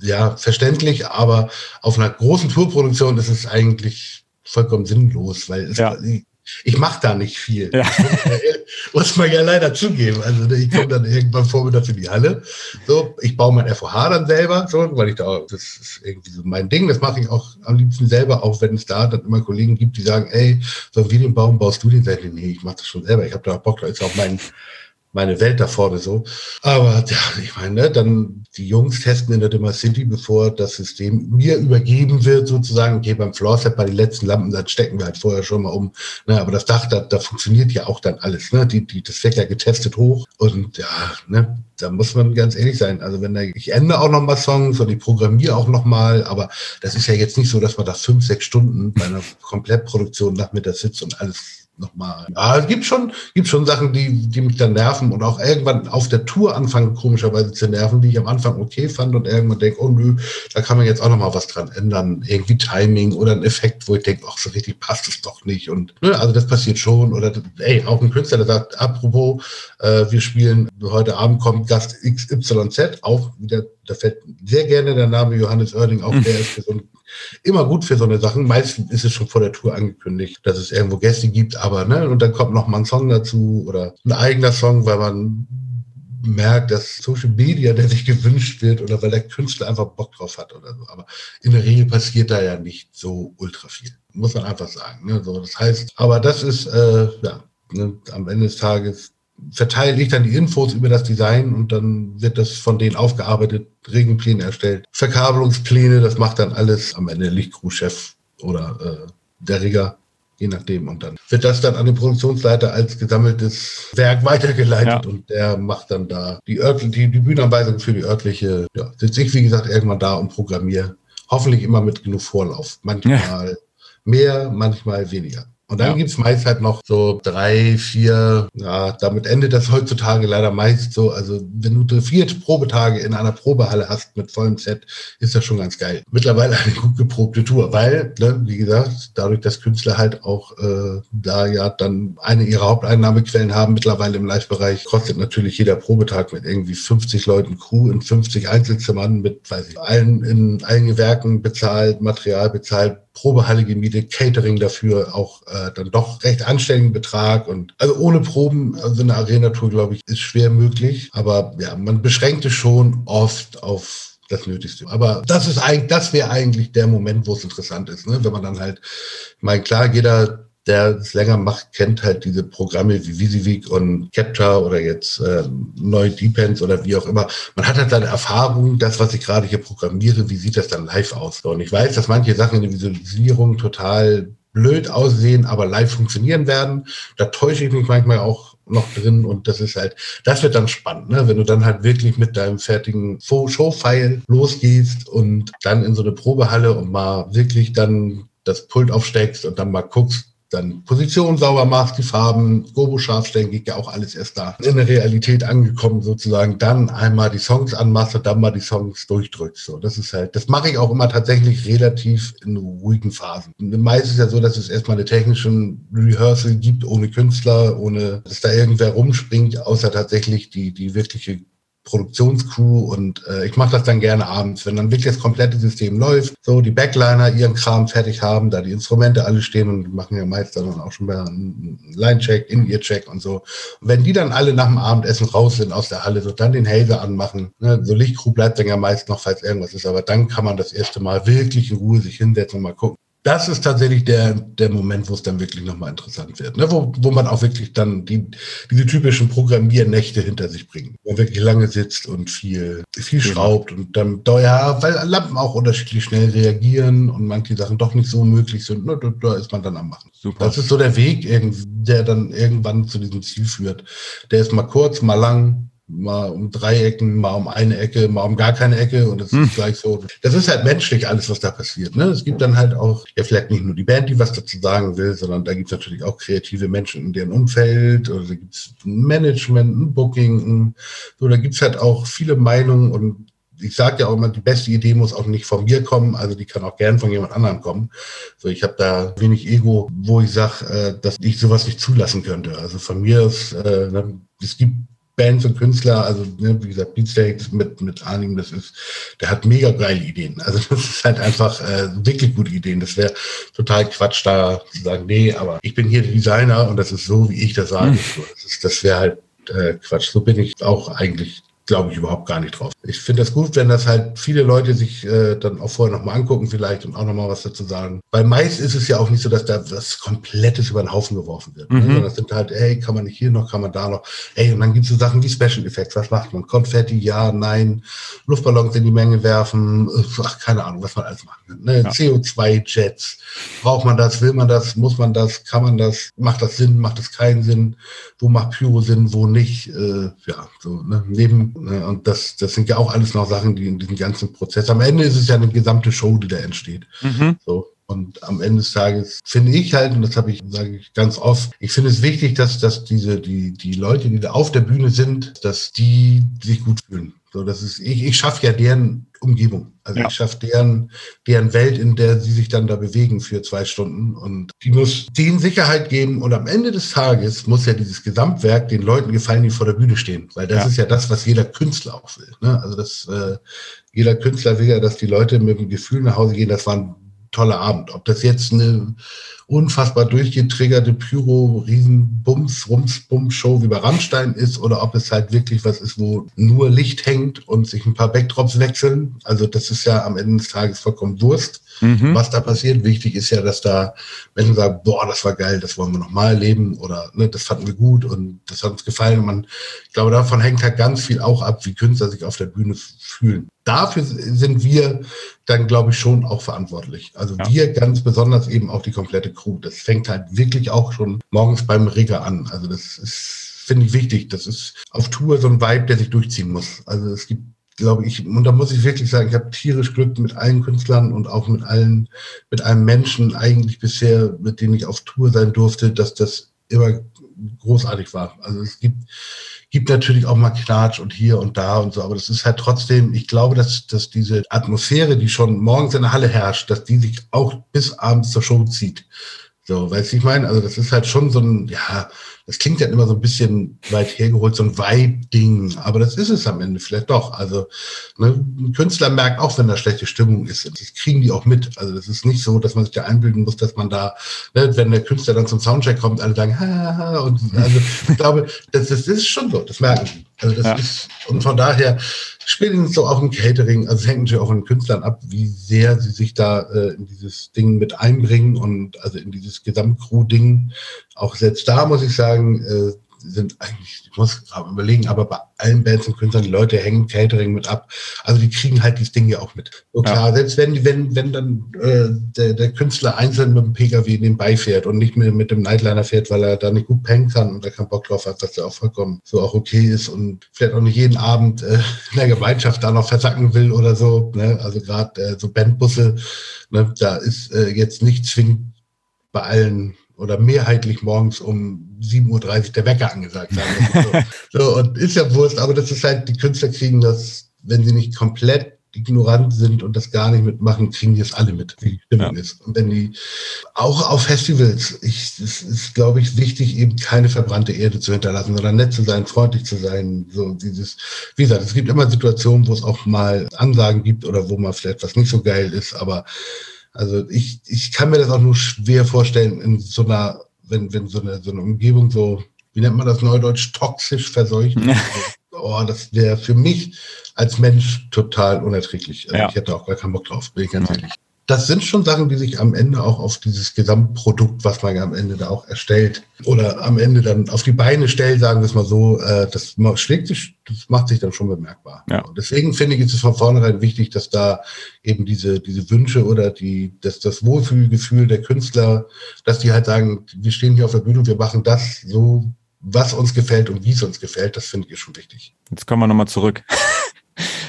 ja, verständlich, aber auf einer großen Tourproduktion ist es eigentlich vollkommen sinnlos, weil es, ja. ich, ich mache da nicht viel. Ja. Muss man ja leider zugeben. Also ich komme dann irgendwann vormittags in die Halle. So, ich baue mein FOH dann selber, so, weil ich da, das ist irgendwie so mein Ding. Das mache ich auch am liebsten selber, auch wenn es da dann immer Kollegen gibt, die sagen, ey, sollen wir den bauen, baust du den? Sag ich, nee, ich mache das schon selber. Ich habe da auch Bock, da ist auch mein meine Welt da vorne so. Aber ja, ich meine, ne, dann die Jungs testen in der Dimmer City, bevor das System mir übergeben wird, sozusagen. Okay, beim Floorset bei den letzten Lampen, da stecken wir halt vorher schon mal um. Ne, aber das Dach, da, da funktioniert ja auch dann alles. Ne? Die, die, das wird ja getestet hoch. Und ja, ne, da muss man ganz ehrlich sein. Also wenn da, ich ändere auch noch mal Songs und ich programmiere auch noch mal, aber das ist ja jetzt nicht so, dass man da fünf, sechs Stunden bei einer Komplettproduktion nachmittags sitzt und alles nochmal. Ja, es gibt schon, gibt schon Sachen, die, die mich dann nerven und auch irgendwann auf der Tour anfangen, komischerweise zu nerven, die ich am Anfang okay fand und irgendwann denke, oh nö, da kann man jetzt auch nochmal was dran ändern. Irgendwie Timing oder ein Effekt, wo ich denke, ach, so richtig passt es doch nicht. Und ne, also das passiert schon. Oder ey, auch ein Künstler, der sagt, apropos, äh, wir spielen, heute Abend kommt Gast XYZ, auch wieder, da fällt sehr gerne der Name Johannes Oerding auf, der ist für so ein immer gut für so eine Sachen. Meistens ist es schon vor der Tour angekündigt, dass es irgendwo Gäste gibt, aber ne, und dann kommt noch mal ein Song dazu oder ein eigener Song, weil man merkt, dass Social Media, der sich gewünscht wird oder weil der Künstler einfach Bock drauf hat oder so. Aber in der Regel passiert da ja nicht so ultra viel. Muss man einfach sagen. Ne? So, das heißt, aber das ist, äh, ja, ne, am Ende des Tages verteile ich dann die Infos über das Design und dann wird das von denen aufgearbeitet, Regenpläne erstellt, Verkabelungspläne, das macht dann alles am Ende Lichtcrew-Chef oder äh, der Rigger, je nachdem. Und dann wird das dann an den Produktionsleiter als gesammeltes Werk weitergeleitet ja. und der macht dann da die, örtliche, die, die Bühnenanweisung für die örtliche, ja, sitze ich wie gesagt irgendwann da und programmiere. Hoffentlich immer mit genug Vorlauf. Manchmal ja. mehr, manchmal weniger. Und dann ja. gibt's meist halt noch so drei, vier, ja, damit endet das heutzutage leider meist so. Also wenn du vier Probetage in einer Probehalle hast mit vollem Set, ist das schon ganz geil. Mittlerweile eine gut geprobte Tour, weil, ne, wie gesagt, dadurch, dass Künstler halt auch äh, da ja dann eine ihrer Haupteinnahmequellen haben, mittlerweile im Live-Bereich, kostet natürlich jeder Probetag mit irgendwie 50 Leuten Crew in 50 Einzelzimmern mit, weiß ich, allen in allen Gewerken bezahlt, Material bezahlt, Probehalle gemietet, Catering dafür, auch äh, dann doch recht anständigen Betrag. Und also ohne Proben, also eine Arena-Tour, glaube ich, ist schwer möglich. Aber ja, man beschränkt es schon oft auf das Nötigste. Aber das ist eigentlich, das wäre eigentlich der Moment, wo es interessant ist, ne? wenn man dann halt, ich meine, klar, jeder der es länger macht, kennt halt diese Programme wie Visivik und Capture oder jetzt äh, Neu Depends oder wie auch immer. Man hat halt seine Erfahrung, das, was ich gerade hier programmiere, wie sieht das dann live aus? Und ich weiß, dass manche Sachen in der Visualisierung total blöd aussehen, aber live funktionieren werden. Da täusche ich mich manchmal auch noch drin und das ist halt, das wird dann spannend, ne? wenn du dann halt wirklich mit deinem fertigen Show-File losgehst und dann in so eine Probehalle und mal wirklich dann das Pult aufsteckst und dann mal guckst, dann Position sauber machst, die Farben, Gobo scharf stellen, geht ja auch alles erst da in der Realität angekommen sozusagen, dann einmal die Songs anmachst und dann mal die Songs durchdrückst. So, das ist halt, das mache ich auch immer tatsächlich relativ in ruhigen Phasen. Meist ist ja so, dass es erstmal eine technische Rehearsal gibt, ohne Künstler, ohne, dass da irgendwer rumspringt, außer tatsächlich die, die wirkliche Produktionscrew und äh, ich mache das dann gerne abends, wenn dann wirklich das komplette System läuft, so die Backliner ihren Kram fertig haben, da die Instrumente alle stehen und machen ja meist dann auch schon mal einen Line-Check, In-Ear-Check und so. Und wenn die dann alle nach dem Abendessen raus sind aus der Halle, so dann den Hazer anmachen, ne, so Lichtcrew bleibt dann ja meist noch, falls irgendwas ist, aber dann kann man das erste Mal wirklich in Ruhe sich hinsetzen und mal gucken, das ist tatsächlich der, der Moment, wo es dann wirklich nochmal interessant wird. Ne? Wo, wo man auch wirklich dann die, diese typischen Programmiernächte hinter sich bringt. Wo man wirklich lange sitzt und viel, viel genau. schraubt und dann, ja, weil Lampen auch unterschiedlich schnell reagieren und manche Sachen doch nicht so möglich sind. Ne? Da, da ist man dann am Machen. Super. Das ist so der Weg, der dann irgendwann zu diesem Ziel führt. Der ist mal kurz, mal lang, mal um drei Ecken, mal um eine Ecke, mal um gar keine Ecke und das hm. ist gleich so. Das ist halt menschlich alles, was da passiert. Ne? Es gibt dann halt auch, ja vielleicht nicht nur die Band, die was dazu sagen will, sondern da gibt es natürlich auch kreative Menschen in deren Umfeld oder da gibt es ein Management, ein Booking, ein, so da gibt es halt auch viele Meinungen und ich sage ja auch immer, die beste Idee muss auch nicht von mir kommen, also die kann auch gern von jemand anderem kommen. So, ich habe da wenig Ego, wo ich sage, äh, dass ich sowas nicht zulassen könnte. Also von mir ist, äh, ne, es gibt Bands und Künstler, also ne, wie gesagt, Beatsteaks mit, mit Arnim, das ist, der hat mega geile Ideen. Also das ist halt einfach äh, wirklich gute Ideen. Das wäre total Quatsch, da zu sagen, nee, aber ich bin hier Designer und das ist so, wie ich das sage. Hm. Das, das wäre halt äh, Quatsch. So bin ich auch eigentlich glaube ich überhaupt gar nicht drauf. Ich finde das gut, wenn das halt viele Leute sich äh, dann auch vorher nochmal angucken vielleicht und auch nochmal was dazu sagen. Weil meist ist es ja auch nicht so, dass da was Komplettes über den Haufen geworfen wird. Mhm. Also das sind halt, ey, kann man nicht hier noch, kann man da noch. Ey, und dann gibt es so Sachen wie Special Effects. Was macht man? Konfetti, ja, nein. Luftballons in die Menge werfen. Ach, keine Ahnung, was man alles machen kann. Ne? Ja. CO2-Jets. Braucht man das? Will man das? Muss man das? Kann man das? Macht das Sinn? Macht das keinen Sinn? Wo macht Pyro Sinn? Wo nicht? Äh, ja, so, ne? Neben Ne? Und das, das sind ja auch alles noch Sachen, die in diesem ganzen Prozess. Am Ende ist es ja eine gesamte Show, die da entsteht. Mhm. So. Und am Ende des Tages finde ich halt, und das habe ich, sage ich ganz oft, ich finde es wichtig, dass, dass diese, die, die Leute, die da auf der Bühne sind, dass die sich gut fühlen. So, das ist, ich, ich schaffe ja deren Umgebung. Also ja. ich schaffe deren, deren Welt, in der sie sich dann da bewegen für zwei Stunden. Und die muss denen Sicherheit geben. Und am Ende des Tages muss ja dieses Gesamtwerk den Leuten gefallen, die vor der Bühne stehen. Weil das ja. ist ja das, was jeder Künstler auch will. Ne? Also das, äh, jeder Künstler will ja, dass die Leute mit dem Gefühl nach Hause gehen, das war ein toller Abend. Ob das jetzt eine unfassbar durchgetriggerte Pyro, Riesenbums, Rums, Bums Show wie bei Rammstein ist oder ob es halt wirklich was ist, wo nur Licht hängt und sich ein paar Backdrops wechseln. Also das ist ja am Ende des Tages vollkommen Wurst, mhm. was da passiert. Wichtig ist ja, dass da Menschen sagen, boah, das war geil, das wollen wir nochmal erleben oder ne, das fanden wir gut und das hat uns gefallen. Und man, ich glaube, davon hängt halt ganz viel auch ab, wie Künstler sich auf der Bühne fühlen dafür sind wir dann, glaube ich, schon auch verantwortlich. Also ja. wir ganz besonders eben auch die komplette Crew. Das fängt halt wirklich auch schon morgens beim Rigger an. Also das ist, finde ich, wichtig. Das ist auf Tour so ein Vibe, der sich durchziehen muss. Also es gibt glaube ich, und da muss ich wirklich sagen, ich habe tierisch Glück mit allen Künstlern und auch mit allen, mit einem Menschen eigentlich bisher, mit dem ich auf Tour sein durfte, dass das immer großartig war. Also es gibt, gibt natürlich auch mal Knatsch und hier und da und so, aber das ist halt trotzdem, ich glaube, dass, dass diese Atmosphäre, die schon morgens in der Halle herrscht, dass die sich auch bis abends zur Show zieht. So, weißt du, ich meine, also das ist halt schon so ein, ja, das klingt ja immer so ein bisschen weit hergeholt, so ein Vibe-Ding, aber das ist es am Ende vielleicht doch. Also ne, ein Künstler merkt auch, wenn da schlechte Stimmung ist. Das kriegen die auch mit. Also das ist nicht so, dass man sich da einbilden muss, dass man da, ne, wenn der Künstler dann zum Soundcheck kommt, alle sagen, ha, ha, ha. Und also ich glaube, das, das ist schon so, das merken die. Also das ja. ist, und von daher, spätestens so auch im Catering, also es hängt natürlich auch von den Künstlern ab, wie sehr sie sich da äh, in dieses Ding mit einbringen und also in dieses Gesamtcrew-Ding. Auch selbst da muss ich sagen, äh, sind eigentlich, ich muss gerade überlegen, aber bei allen Bands und Künstlern, die Leute hängen Catering mit ab. Also die kriegen halt dieses Ding ja auch mit. So klar, ja. selbst wenn, wenn, wenn dann äh, der, der Künstler einzeln mit dem Pkw nebenbei fährt und nicht mehr mit dem Nightliner fährt, weil er da nicht gut pennen kann und er keinen Bock drauf hat, dass der auch vollkommen so auch okay ist und vielleicht auch nicht jeden Abend äh, in der Gemeinschaft da noch versacken will oder so. Ne? Also gerade äh, so Bandbusse, ne? da ist äh, jetzt nicht zwingend bei allen oder mehrheitlich morgens um 7.30 Uhr der Wecker angesagt haben. so. so, und ist ja Wurst, aber das ist halt, die Künstler kriegen das, wenn sie nicht komplett ignorant sind und das gar nicht mitmachen, kriegen die es alle mit, wie die Stimmung ja. ist. Und wenn die, auch auf Festivals, ich, es ist, glaube ich, wichtig, eben keine verbrannte Erde zu hinterlassen, sondern nett zu sein, freundlich zu sein, so dieses, wie gesagt, es gibt immer Situationen, wo es auch mal Ansagen gibt oder wo mal vielleicht was nicht so geil ist, aber also ich, ich kann mir das auch nur schwer vorstellen, in so einer, wenn, wenn so eine, so eine Umgebung so, wie nennt man das neudeutsch, toxisch verseucht. oh, das wäre für mich als Mensch total unerträglich. Also ja. Ich hätte auch gar keinen Bock drauf, bin ich ganz ja. ehrlich das sind schon Sachen, die sich am Ende auch auf dieses Gesamtprodukt, was man ja am Ende da auch erstellt oder am Ende dann auf die Beine stellt, sagen wir es mal so, äh, das schlägt sich, das macht sich dann schon bemerkbar. Ja. Und deswegen finde ich, ist es von vornherein wichtig, dass da eben diese, diese Wünsche oder die, dass das Wohlfühlgefühl der Künstler, dass die halt sagen, wir stehen hier auf der Bühne und wir machen das so, was uns gefällt und wie es uns gefällt, das finde ich schon wichtig.
Jetzt kommen wir nochmal zurück.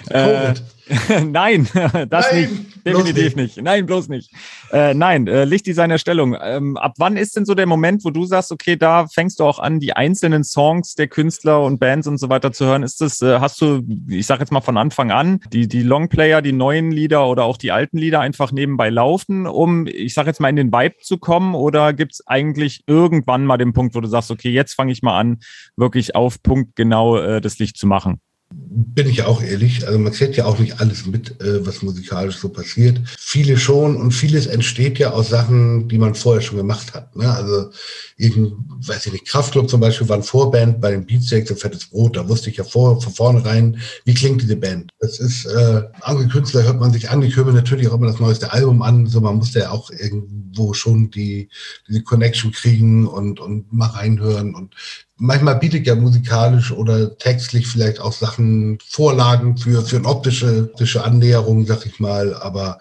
Äh, nein, das nein, nicht. Definitiv nicht. nicht. Nein, bloß nicht. Äh, nein, äh, Lichtdesign-Erstellung. Ähm, ab wann ist denn so der Moment, wo du sagst, okay, da fängst du auch an, die einzelnen Songs der Künstler und Bands und so weiter zu hören? Ist das, äh, hast du, ich sag jetzt mal von Anfang an, die, die Longplayer, die neuen Lieder oder auch die alten Lieder einfach nebenbei laufen, um, ich sag jetzt mal, in den Vibe zu kommen? Oder gibt es eigentlich irgendwann mal den Punkt, wo du sagst, okay, jetzt fange ich mal an, wirklich auf Punkt genau äh, das Licht zu machen?
Bin ich auch ehrlich. Also man kriegt ja auch nicht alles mit, äh, was musikalisch so passiert. Viele schon und vieles entsteht ja aus Sachen, die man vorher schon gemacht hat. Ne? Also irgend, weiß ich nicht, Kraftclub zum Beispiel war ein Vorband bei den Beatsteaks und Fettes Brot. Da wusste ich ja vor, von vornherein, wie klingt diese Band. Das ist, äh, andere Künstler hört man sich an, ich höre mir natürlich auch immer das neueste Album an. So, man muss ja auch irgendwo schon die, diese Connection kriegen und, und mal reinhören und manchmal bietet ja musikalisch oder textlich vielleicht auch Sachen, Vorlagen für, für eine optische, optische Annäherung, sag ich mal. Aber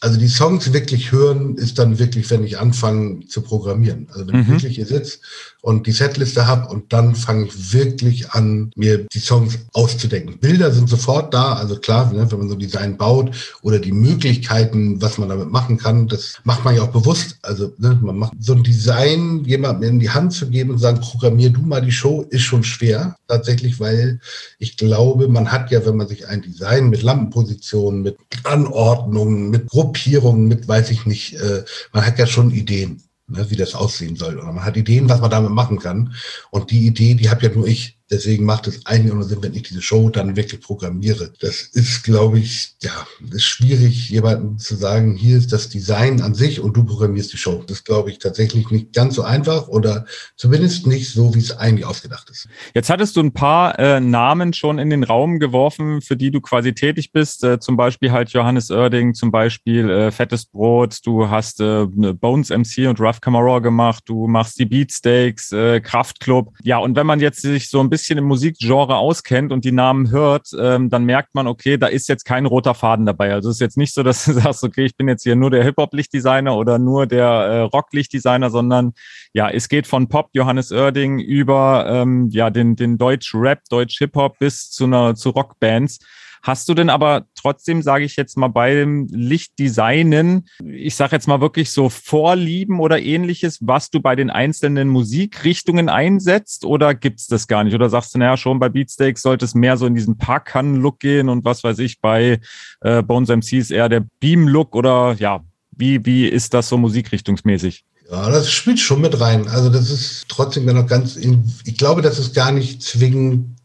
also die Songs wirklich hören ist dann wirklich, wenn ich anfange zu programmieren. Also wenn mhm. ich wirklich hier sitze und die Setliste habe und dann fange ich wirklich an, mir die Songs auszudenken. Bilder sind sofort da, also klar, ne, wenn man so Design baut oder die Möglichkeiten, was man damit machen kann, das macht man ja auch bewusst. Also ne, man macht so ein Design jemandem in die Hand zu geben und sagen, programmier du mal die Show, ist schon schwer, tatsächlich, weil ich glaube, man hat ja, wenn man sich ein Design mit Lampenpositionen, mit Anordnungen, mit Gruppierungen, mit weiß ich nicht, äh, man hat ja schon Ideen ne, wie das aussehen soll. Oder man hat Ideen, was man damit machen kann. Und die Idee, die habe ja nur ich. Deswegen macht es eigentlich nur Sinn, wenn ich diese Show dann wirklich programmiere. Das ist, glaube ich, ja, ist schwierig, jemandem zu sagen, hier ist das Design an sich und du programmierst die Show. Das glaube ich tatsächlich nicht ganz so einfach oder zumindest nicht so, wie es eigentlich ausgedacht ist.
Jetzt hattest du ein paar äh, Namen schon in den Raum geworfen, für die du quasi tätig bist. Äh, zum Beispiel halt Johannes Oerding, zum Beispiel äh, Fettes Brot. Du hast äh, Bones MC und Rough Camera gemacht. Du machst die Beatsteaks, äh, Kraftclub. Ja, und wenn man jetzt sich so ein im Musikgenre auskennt und die Namen hört, ähm, dann merkt man, okay, da ist jetzt kein roter Faden dabei. Also es ist jetzt nicht so, dass du sagst, okay, ich bin jetzt hier nur der Hip-Hop-Lichtdesigner oder nur der äh, Rock-Lichtdesigner, sondern ja, es geht von Pop, Johannes Oerding, über ähm, ja, den, den Deutsch-Rap, Deutsch-Hip-Hop bis zu einer zu Rockbands. Hast du denn aber trotzdem, sage ich jetzt mal, beim Lichtdesignen, ich sage jetzt mal wirklich so Vorlieben oder ähnliches, was du bei den einzelnen Musikrichtungen einsetzt oder gibt's das gar nicht? Oder sagst du, naja, schon bei Beatsteaks sollte es mehr so in diesen Parkkan-Look gehen und was weiß ich, bei äh, Bones MC ist eher der Beam-Look oder ja, wie, wie ist das so musikrichtungsmäßig?
Ja, das spielt schon mit rein. Also das ist trotzdem noch ganz, in, ich glaube, dass es gar nicht zwingend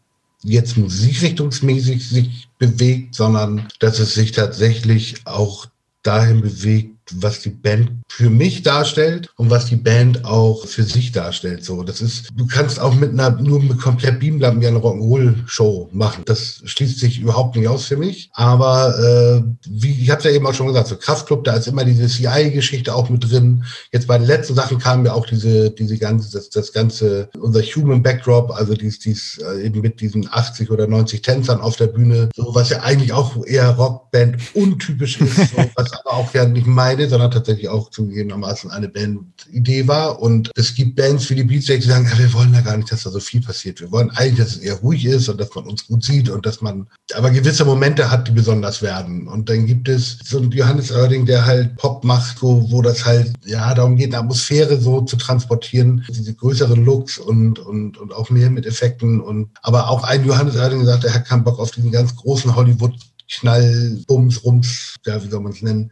jetzt musikrichtungsmäßig sich bewegt, sondern dass es sich tatsächlich auch dahin bewegt, was die Band für mich darstellt und was die Band auch für sich darstellt. So, das ist, du kannst auch mit einer, nur mit komplett Beamlampen wie eine Rock'n'Roll-Show machen. Das schließt sich überhaupt nicht aus für mich. Aber äh, wie, ich habe ja eben auch schon gesagt, so Kraftclub, da ist immer diese CI-Geschichte auch mit drin. Jetzt bei den letzten Sachen kam ja auch diese, diese ganze, das, das ganze, unser Human Backdrop, also dies, dies äh, eben mit diesen 80 oder 90 Tänzern auf der Bühne, so was ja eigentlich auch eher Rockband untypisch ist, so, was aber auch ja nicht meine, sondern tatsächlich auch zugegebenermaßen eine Bandidee war. Und es gibt Bands wie die Beatsteaks, die sagen, ja, wir wollen da gar nicht, dass da so viel passiert. Wir wollen eigentlich, dass es eher ruhig ist und dass man uns gut sieht und dass man aber gewisse Momente hat, die besonders werden. Und dann gibt es so einen Johannes Oerding, der halt Pop macht, wo, wo das halt, ja, darum geht, eine Atmosphäre so zu transportieren, diese größeren Looks und, und, und auch mehr mit Effekten und, aber auch ein Johannes Oerding gesagt, er hat keinen Bock auf diesen ganz großen Hollywood Knall, Bums, Rums, ja, wie soll man es nennen.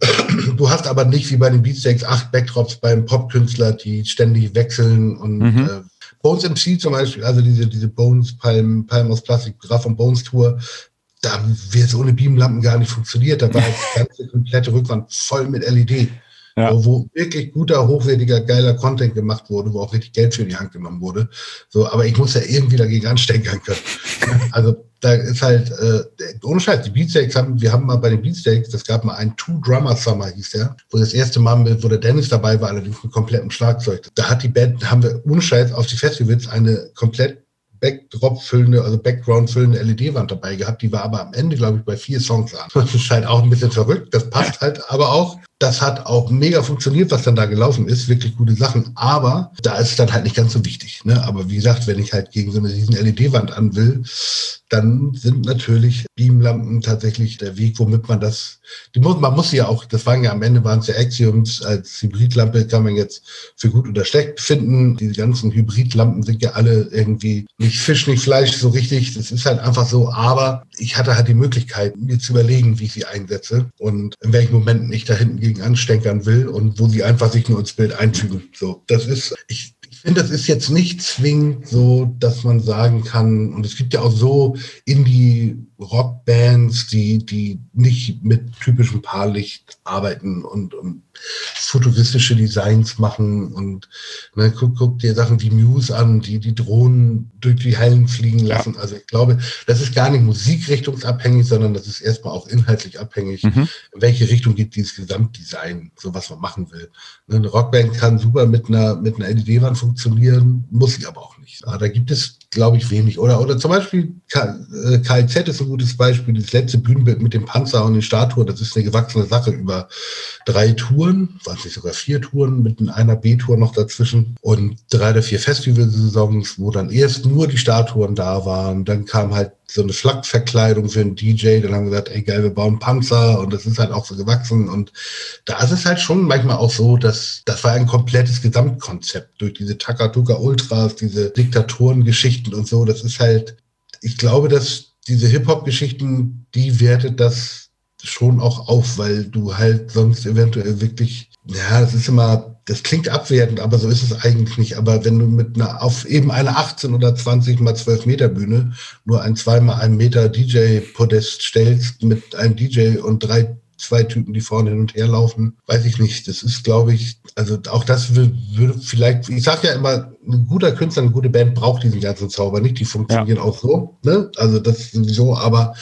Du hast aber nicht wie bei den Beatsteaks acht Backdrops beim Popkünstler, die ständig wechseln und mhm. äh, Bones MC zum Beispiel, also diese, diese Bones Palm, Palm aus Plastik, Graf und Bones Tour, da wird es ohne Beamlampen gar nicht funktioniert. Da war die ganze komplette Rückwand voll mit LED. Ja. Wo, wo wirklich guter, hochwertiger, geiler Content gemacht wurde, wo auch richtig Geld für die Hand genommen wurde. So, aber ich muss ja irgendwie dagegen anstecken können. also da ist halt, äh, ohne Scheiß, die Beatsteaks haben, wir haben mal bei den Beatsteaks, das gab mal ein Two-Drummer-Summer, hieß der, wo das erste Mal, mit, wo der Dennis dabei war, allerdings mit komplettem Schlagzeug. Da hat die Band, haben wir ohne Scheiß auf die Festivals eine komplett Backdrop-füllende, also Background-füllende LED-Wand dabei gehabt. Die war aber am Ende, glaube ich, bei vier Songs an. Das ist halt auch ein bisschen verrückt. Das passt halt aber auch. Das hat auch mega funktioniert, was dann da gelaufen ist. Wirklich gute Sachen. Aber da ist es dann halt nicht ganz so wichtig. Ne? Aber wie gesagt, wenn ich halt gegen so eine riesen LED-Wand an will, dann sind natürlich Beamlampen tatsächlich der Weg, womit man das, die muss, man muss ja auch, das waren ja am Ende waren es ja Axioms, als Hybridlampe kann man jetzt für gut oder schlecht finden. Diese ganzen Hybridlampen sind ja alle irgendwie nicht Fisch, nicht Fleisch so richtig. Das ist halt einfach so. Aber ich hatte halt die Möglichkeit, mir zu überlegen, wie ich sie einsetze und in welchen Momenten ich da hinten gegen ansteckern will und wo sie einfach sich nur ins Bild einfügen. So, das ist, ich, finde, das ist jetzt nicht zwingend so, dass man sagen kann, und es gibt ja auch so Indie-Rockbands, die, die nicht mit typischem Paarlicht arbeiten und, und futuristische Designs machen und ne, guck, guck dir Sachen wie Muse an, die die Drohnen durch die Hallen fliegen lassen. Ja. Also ich glaube, das ist gar nicht musikrichtungsabhängig, sondern das ist erstmal auch inhaltlich abhängig, mhm. in welche Richtung geht dieses Gesamtdesign, so was man machen will. Ne, eine Rockband kann super mit einer, mit einer LED-Wand funktionieren, muss sie aber auch nicht. Aber da gibt es glaube ich, wenig. Oder, oder zum Beispiel KIZ äh, ist ein gutes Beispiel. Das letzte Bühnenbild mit dem Panzer und den Statuen, das ist eine gewachsene Sache über drei Touren, waren nicht sogar vier Touren mit einer B-Tour noch dazwischen und drei oder vier Festivalsaisons, wo dann erst nur die Statuen da waren. Dann kam halt so eine Schlachtverkleidung für einen DJ. Dann haben wir gesagt, ey geil, wir bauen Panzer und das ist halt auch so gewachsen. Und da ist es halt schon manchmal auch so, dass das war ein komplettes Gesamtkonzept durch diese Takatuka Ultras, diese Diktatorengeschichten und so. Das ist halt, ich glaube, dass diese Hip-Hop-Geschichten, die wertet das schon auch auf, weil du halt sonst eventuell wirklich, ja, das ist immer das klingt abwertend, aber so ist es eigentlich nicht. Aber wenn du mit einer, auf eben eine 18 oder 20 mal 12 Meter Bühne nur ein zweimal einen Meter DJ-Podest stellst mit einem DJ und drei zwei Typen, die vorne hin und her laufen, weiß ich nicht. Das ist, glaube ich, also auch das würde vielleicht, ich sage ja immer, ein guter Künstler, eine gute Band braucht diesen ganzen Zauber nicht. Die funktionieren ja. auch so, ne? Also das sowieso, aber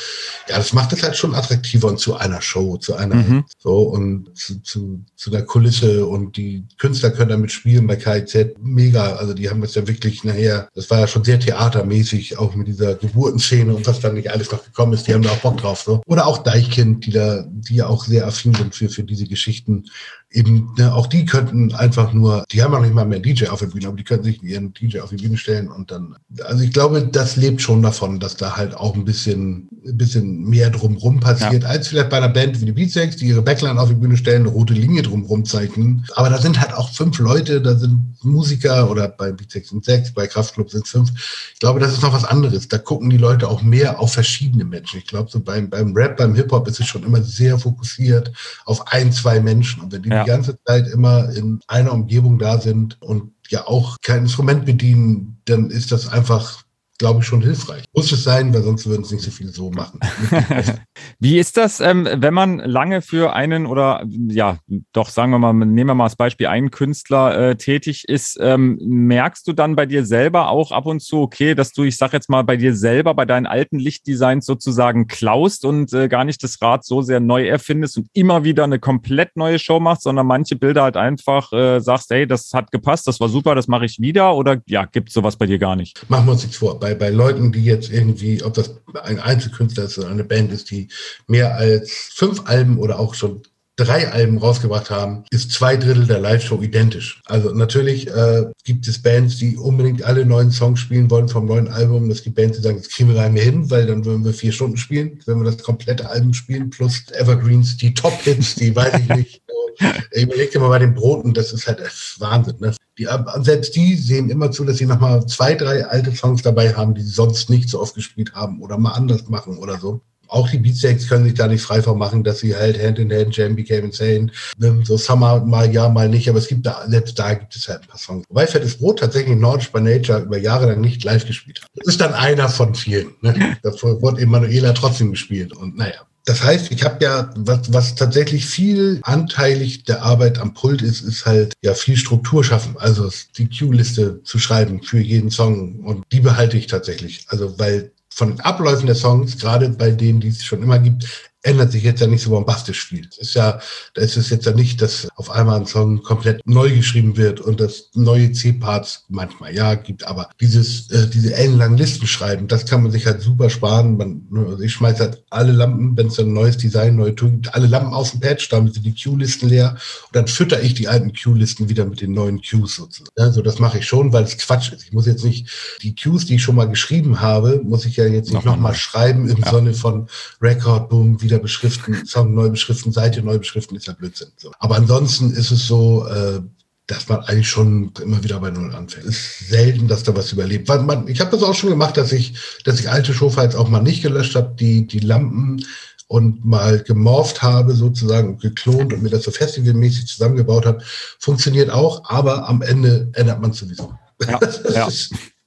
ja, das macht es halt schon attraktiver und zu einer Show, zu einer mhm. so und zu, zu, zu der Kulisse und die Künstler können damit spielen bei KIZ. Mega. Also die haben das ja wirklich nachher, das war ja schon sehr theatermäßig, auch mit dieser Geburtenszene und was dann nicht alles noch gekommen ist, die haben da auch Bock drauf. So. Oder auch Deichkind, die da, die ja auch sehr affin sind für, für diese Geschichten eben, ne, auch die könnten einfach nur, die haben auch nicht mal mehr DJ auf der Bühne, aber die könnten sich ihren DJ auf die Bühne stellen und dann, also ich glaube, das lebt schon davon, dass da halt auch ein bisschen, ein bisschen mehr drumrum passiert, ja. als vielleicht bei einer Band wie die Beatsex, die ihre Backline auf die Bühne stellen, eine rote Linie drumrum zeichnen. Aber da sind halt auch fünf Leute, da sind Musiker oder bei Beatsex sind sechs, bei Kraftclub sind fünf. Ich glaube, das ist noch was anderes. Da gucken die Leute auch mehr auf verschiedene Menschen. Ich glaube, so beim, beim Rap, beim Hip-Hop ist es schon immer sehr fokussiert auf ein, zwei Menschen. Und wenn die ja. Die ganze Zeit immer in einer Umgebung da sind und ja auch kein Instrument bedienen, dann ist das einfach glaube ich, schon hilfreich. Muss es sein, weil sonst würden es nicht so viele so machen.
Wie ist das, ähm, wenn man lange für einen oder ja, doch sagen wir mal, nehmen wir mal als Beispiel einen Künstler äh, tätig ist, ähm, merkst du dann bei dir selber auch ab und zu, okay, dass du, ich sag jetzt mal, bei dir selber, bei deinen alten Lichtdesigns sozusagen klaust und äh, gar nicht das Rad so sehr neu erfindest und immer wieder eine komplett neue Show machst, sondern manche Bilder halt einfach äh, sagst, hey, das hat gepasst, das war super, das mache ich wieder oder ja, gibt sowas bei dir gar nicht?
Machen wir uns nichts vor. Bei bei, Leuten, die jetzt irgendwie, ob das ein Einzelkünstler ist oder eine Band ist, die mehr als fünf Alben oder auch schon drei Alben rausgebracht haben, ist zwei Drittel der Live-Show identisch. Also natürlich äh, gibt es Bands, die unbedingt alle neuen Songs spielen wollen vom neuen Album. Es gibt Bands, die sagen, das kriegen wir gar nicht mehr hin, weil dann würden wir vier Stunden spielen, wenn wir das komplette Album spielen, plus Evergreens, die Top-Hits, die weiß ich nicht. ich überleg dir mal bei den Broten, das ist halt Wahnsinn. Ne? Die, selbst die sehen immer zu, dass sie nochmal zwei, drei alte Songs dabei haben, die sie sonst nicht so oft gespielt haben oder mal anders machen oder so. Auch die Beatsteaks können sich da nicht frei von machen, dass sie halt Hand in Hand, Jam Became Insane, ne, so Summer mal ja, mal nicht, aber es gibt da, selbst da gibt es halt ein paar Songs. Wobei Fettes Brot tatsächlich Nordisch by Nature über Jahre lang nicht live gespielt hat. Das ist dann einer von vielen. Ne? Das wurde Emanuela trotzdem gespielt und naja. Das heißt, ich habe ja, was, was tatsächlich viel anteilig der Arbeit am Pult ist, ist halt ja viel Struktur schaffen. Also die Q-Liste zu schreiben für jeden Song. Und die behalte ich tatsächlich. Also weil von den Abläufen der Songs, gerade bei denen, die es schon immer gibt, ändert sich jetzt ja nicht so bombastisch viel. Es ist ja, da ist es jetzt ja nicht, dass auf einmal ein Song komplett neu geschrieben wird und das neue C-Parts manchmal ja gibt, aber dieses, äh, diese ellenlangen Listen schreiben, das kann man sich halt super sparen. Man, also ich schmeiße halt alle Lampen, wenn es ein neues Design, neue Tool gibt, alle Lampen auf den Patch, damit sind die Q-Listen leer und dann fütter ich die alten Q-Listen wieder mit den neuen Qs sozusagen. Also das mache ich schon, weil es Quatsch ist. Ich muss jetzt nicht die Qs, die ich schon mal geschrieben habe, muss ich ja jetzt nicht nochmal noch schreiben im ja. Sinne von Record, Boom, wieder wieder beschriften, Song neu beschriften, Seite neu beschriften, ist ja Blödsinn. So. Aber ansonsten ist es so, äh, dass man eigentlich schon immer wieder bei Null anfängt. Es ist selten, dass da was überlebt. Weil man, ich habe das auch schon gemacht, dass ich, dass ich alte Showfiles auch mal nicht gelöscht habe, die, die Lampen und mal gemorpht habe, sozusagen geklont und mir das so festivalmäßig zusammengebaut habe, funktioniert auch, aber am Ende ändert man sowieso. Ja, ja.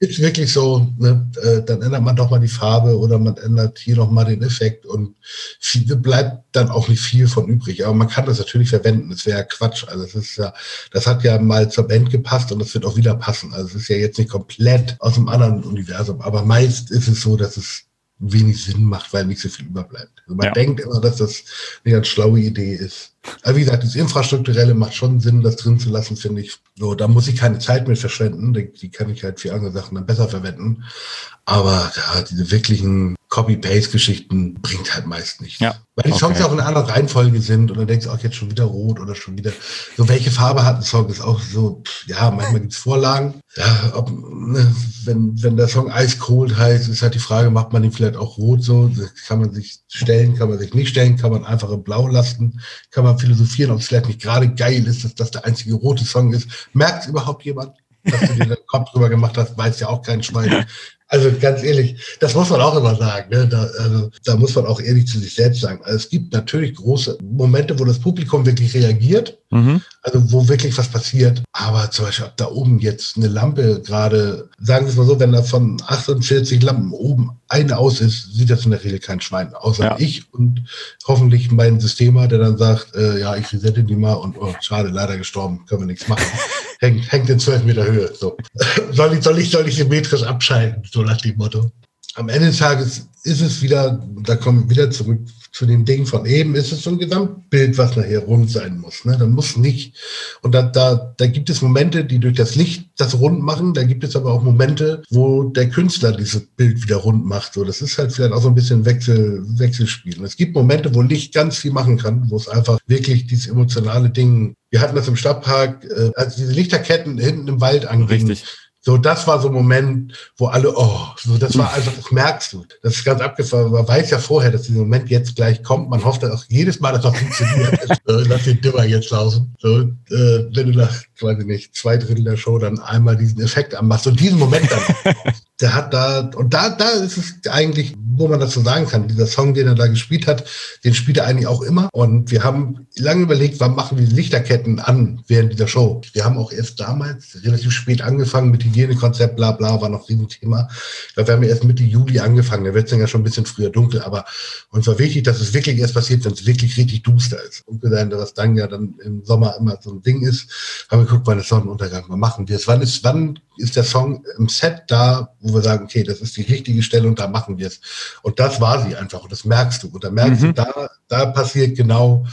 Ist, wirklich so, ne, äh, dann ändert man doch mal die Farbe oder man ändert hier noch mal den Effekt und viel, bleibt dann auch nicht viel von übrig. Aber man kann das natürlich verwenden. Das wäre ja Quatsch. Also es ist ja, das hat ja mal zur Band gepasst und das wird auch wieder passen. Also es ist ja jetzt nicht komplett aus einem anderen Universum. Aber meist ist es so, dass es wenig Sinn macht, weil nicht so viel überbleibt. Also man ja. denkt immer, dass das eine ganz schlaue Idee ist. Aber wie gesagt, das Infrastrukturelle macht schon Sinn, das drin zu lassen, finde ich. So, da muss ich keine Zeit mehr verschwenden. Die kann ich halt für andere Sachen dann besser verwenden. Aber ja, diese wirklichen Copy-Paste-Geschichten bringt halt meist nichts. Ja. Weil die okay. Songs ja auch in einer anderen Reihenfolge sind und dann denkst du auch jetzt schon wieder rot oder schon wieder. So, welche Farbe hat ein Song? Ist auch so, ja, manchmal gibt's Vorlagen. Ja, ob, ne, wenn, wenn der Song Ice Cold heißt, ist halt die Frage, macht man ihn vielleicht auch rot so? Das kann man sich stellen, kann man sich nicht stellen, kann man einfach in Blau lassen, kann man philosophieren, ob es vielleicht nicht gerade geil ist, dass das der einzige rote Song ist. Merkt überhaupt jemand? dass du dir den Kopf drüber gemacht hast, weiß ja auch kein Schwein. Also ganz ehrlich, das muss man auch immer sagen. Ne? Da, also, da muss man auch ehrlich zu sich selbst sagen. Also, es gibt natürlich große Momente, wo das Publikum wirklich reagiert, mhm. also wo wirklich was passiert. Aber zum Beispiel, ob da oben jetzt eine Lampe gerade, sagen wir es mal so, wenn da von 48 Lampen oben eine aus ist, sieht das in der Regel kein Schwein, außer ja. ich und hoffentlich mein Systemer, der dann sagt, äh, ja, ich resette die mal und oh, schade, leider gestorben, können wir nichts machen. hängt, hängt in 12 Meter Höhe. So. soll, ich, soll, ich, soll ich symmetrisch abschalten? So nach dem Motto. Am Ende des Tages ist es wieder, da kommen wir wieder zurück zu dem Ding von eben, ist es so ein Gesamtbild, was nachher rund sein muss. Ne? Da muss nicht, und da, da, da gibt es Momente, die durch das Licht das rund machen, da gibt es aber auch Momente, wo der Künstler dieses Bild wieder rund macht. So, das ist halt vielleicht auch so ein bisschen Wechsel, Wechselspiel. Und es gibt Momente, wo Licht ganz viel machen kann, wo es einfach wirklich dieses emotionale Ding wir hatten das im Stadtpark, äh, als diese Lichterketten hinten im Wald angingen. Richtig so, das war so ein Moment, wo alle, oh, so, das war einfach, das merkst du. Das ist ganz abgefahren. Man weiß ja vorher, dass dieser Moment jetzt gleich kommt. Man hofft auch jedes Mal, dass das funktioniert. Lass den Dimmer jetzt laufen. So, äh, wenn du nach, weiß ich nicht, zwei Drittel der Show dann einmal diesen Effekt anmachst und diesen Moment dann der hat da, und da, da ist es eigentlich, wo man das so sagen kann, dieser Song, den er da gespielt hat, den spielt er eigentlich auch immer. Und wir haben lange überlegt, wann machen wir Lichterketten an während dieser Show. Wir haben auch erst damals relativ spät angefangen mit Hygienekonzept, bla bla, war noch ein Thema. Ich glaube, wir haben erst Mitte Juli angefangen, da wird es dann ja schon ein bisschen früher dunkel, aber uns war wichtig, dass es wirklich erst passiert, wenn es wirklich richtig duster ist. Und wir sein, was dann ja dann im Sommer immer so ein Ding ist, haben wir geguckt, wann ist Sonnenuntergang, wann machen wir es, wann ist, wann ist der Song im Set da, wo wir sagen, okay, das ist die richtige Stelle und da machen wir es. Und das war sie einfach und das merkst du. Und da merkst mhm. du, da, da passiert genau,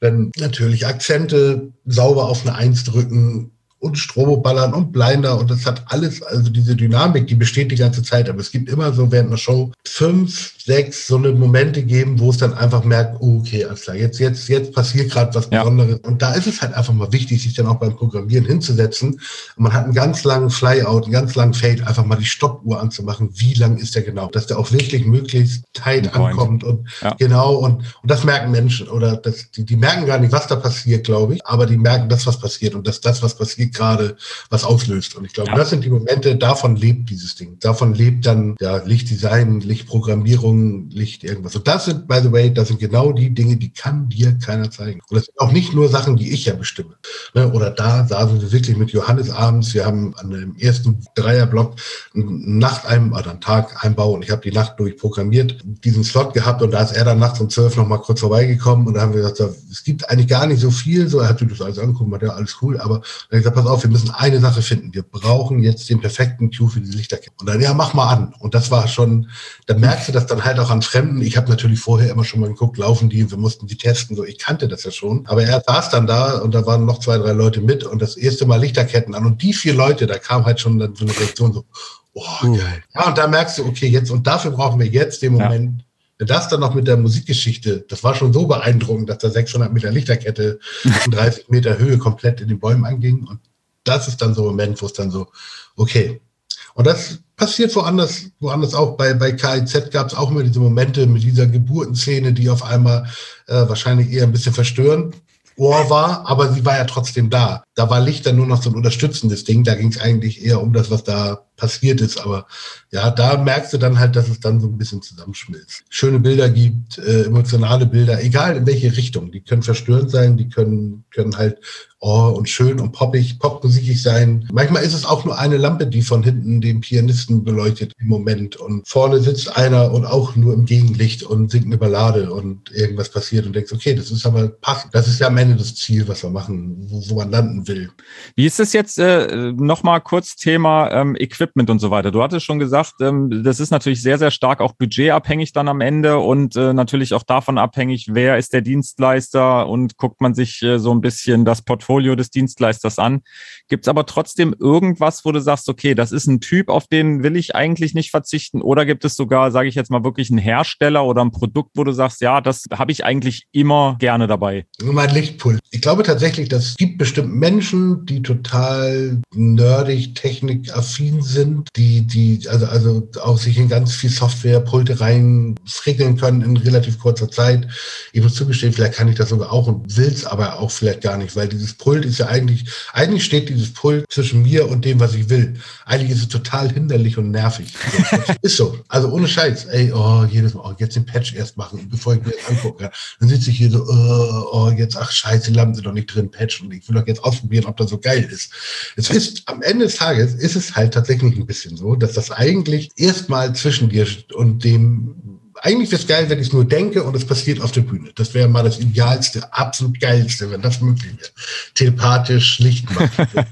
wenn natürlich Akzente sauber auf eine Eins drücken, und Stroboballern und Blinder und das hat alles, also diese Dynamik, die besteht die ganze Zeit, aber es gibt immer so während einer Show fünf, sechs so eine Momente geben, wo es dann einfach merkt, oh, okay, alles klar, jetzt, jetzt, jetzt passiert gerade was ja. Besonderes. Und da ist es halt einfach mal wichtig, sich dann auch beim Programmieren hinzusetzen. Und man hat einen ganz langen Flyout, einen ganz langen Fade, einfach mal die Stoppuhr anzumachen. Wie lang ist der genau? Dass der auch wirklich möglichst tight ankommt und ja. genau, und, und das merken Menschen oder das, die, die merken gar nicht, was da passiert, glaube ich, aber die merken das, was passiert und dass das, was passiert, gerade was auslöst. Und ich glaube, ja. das sind die Momente, davon lebt dieses Ding. Davon lebt dann ja Lichtdesign, Lichtprogrammierung, Licht irgendwas. Und das sind, by the way, das sind genau die Dinge, die kann dir keiner zeigen. Und das sind auch nicht nur Sachen, die ich ja bestimme. Ne? Oder da saßen wir wirklich mit Johannes abends. Wir haben an dem ersten Dreierblock einen Nachteim oder einen Tag-Einbau und ich habe die Nacht durchprogrammiert, diesen Slot gehabt und da ist er dann nachts um zwölf noch mal kurz vorbeigekommen und da haben wir gesagt, es gibt eigentlich gar nicht so viel. So, er hat sich das alles angeguckt, hat ja alles cool, aber dann gesagt, pass auf, wir müssen eine Sache finden. Wir brauchen jetzt den perfekten Cue für die Lichterkette. Und dann, ja, mach mal an. Und das war schon, da merkst du das dann halt auch an Fremden. Ich habe natürlich vorher immer schon mal geguckt, laufen die, wir mussten die testen. So, ich kannte das ja schon. Aber er saß dann da und da waren noch zwei, drei Leute mit und das erste Mal Lichterketten an. Und die vier Leute, da kam halt schon dann so eine Reaktion so, oh, geil. Ja, und da merkst du, okay, jetzt, und dafür brauchen wir jetzt den Moment, ja das dann noch mit der Musikgeschichte, das war schon so beeindruckend, dass da 600 Meter Lichterkette in 30 Meter Höhe komplett in den Bäumen anging. Und das ist dann so ein Moment, wo es dann so, okay. Und das passiert woanders, woanders auch. Bei, bei KIZ gab es auch immer diese Momente mit dieser Geburtenszene, die auf einmal äh, wahrscheinlich eher ein bisschen verstören. Ohr war, aber sie war ja trotzdem da. Da war Licht dann nur noch so ein unterstützendes Ding. Da ging es eigentlich eher um das, was da passiert ist. Aber ja, da merkst du dann halt, dass es dann so ein bisschen zusammenschmilzt. Schöne Bilder gibt, äh, emotionale Bilder, egal in welche Richtung. Die können verstörend sein, die können, können halt oh, und schön und poppig, popmusikig sein. Manchmal ist es auch nur eine Lampe, die von hinten den Pianisten beleuchtet im Moment. Und vorne sitzt einer und auch nur im Gegenlicht und singt eine Ballade und irgendwas passiert und denkst, okay, das ist aber passend. Das ist ja am Ende das Ziel, was wir machen, wo, wo man landen will.
Wie ist es jetzt äh, nochmal kurz Thema ähm, Equipment und so weiter? Du hattest schon gesagt, ähm, das ist natürlich sehr, sehr stark auch budgetabhängig dann am Ende und äh, natürlich auch davon abhängig, wer ist der Dienstleister und guckt man sich äh, so ein bisschen das Portfolio des Dienstleisters an. Gibt es aber trotzdem irgendwas, wo du sagst, okay, das ist ein Typ, auf den will ich eigentlich nicht verzichten? Oder gibt es sogar, sage ich jetzt mal, wirklich einen Hersteller oder ein Produkt, wo du sagst, ja, das habe ich eigentlich immer gerne dabei?
Mein Lichtpult. Ich glaube tatsächlich, das gibt bestimmt Menschen, die total nerdig, technikaffin sind, die, die, also, also auch sich in ganz viel Software, Pulte rein frickeln können in relativ kurzer Zeit. Ich muss zugestehen, vielleicht kann ich das sogar auch und will es aber auch vielleicht gar nicht, weil dieses Pult ist ja eigentlich, eigentlich steht dieses Pult zwischen mir und dem, was ich will. Eigentlich ist es total hinderlich und nervig. ist so. Also ohne Scheiß. Ey, oh, jedes Mal, oh, jetzt den Patch erst machen, bevor ich mir das angucke. Dann sitze ich hier so, oh, oh, jetzt, ach scheiße, die Lampen sind doch nicht drin, Patch. Und ich will doch jetzt ausprobieren, ob das so geil ist. Es ist, am Ende des Tages ist es halt tatsächlich ein bisschen so, dass das eigentlich erstmal zwischen dir und dem eigentlich wäre es geil, wenn ich es nur denke und es passiert auf der Bühne. Das wäre mal das Idealste, absolut Geilste, wenn das möglich wäre. Telepathisch, Licht machen.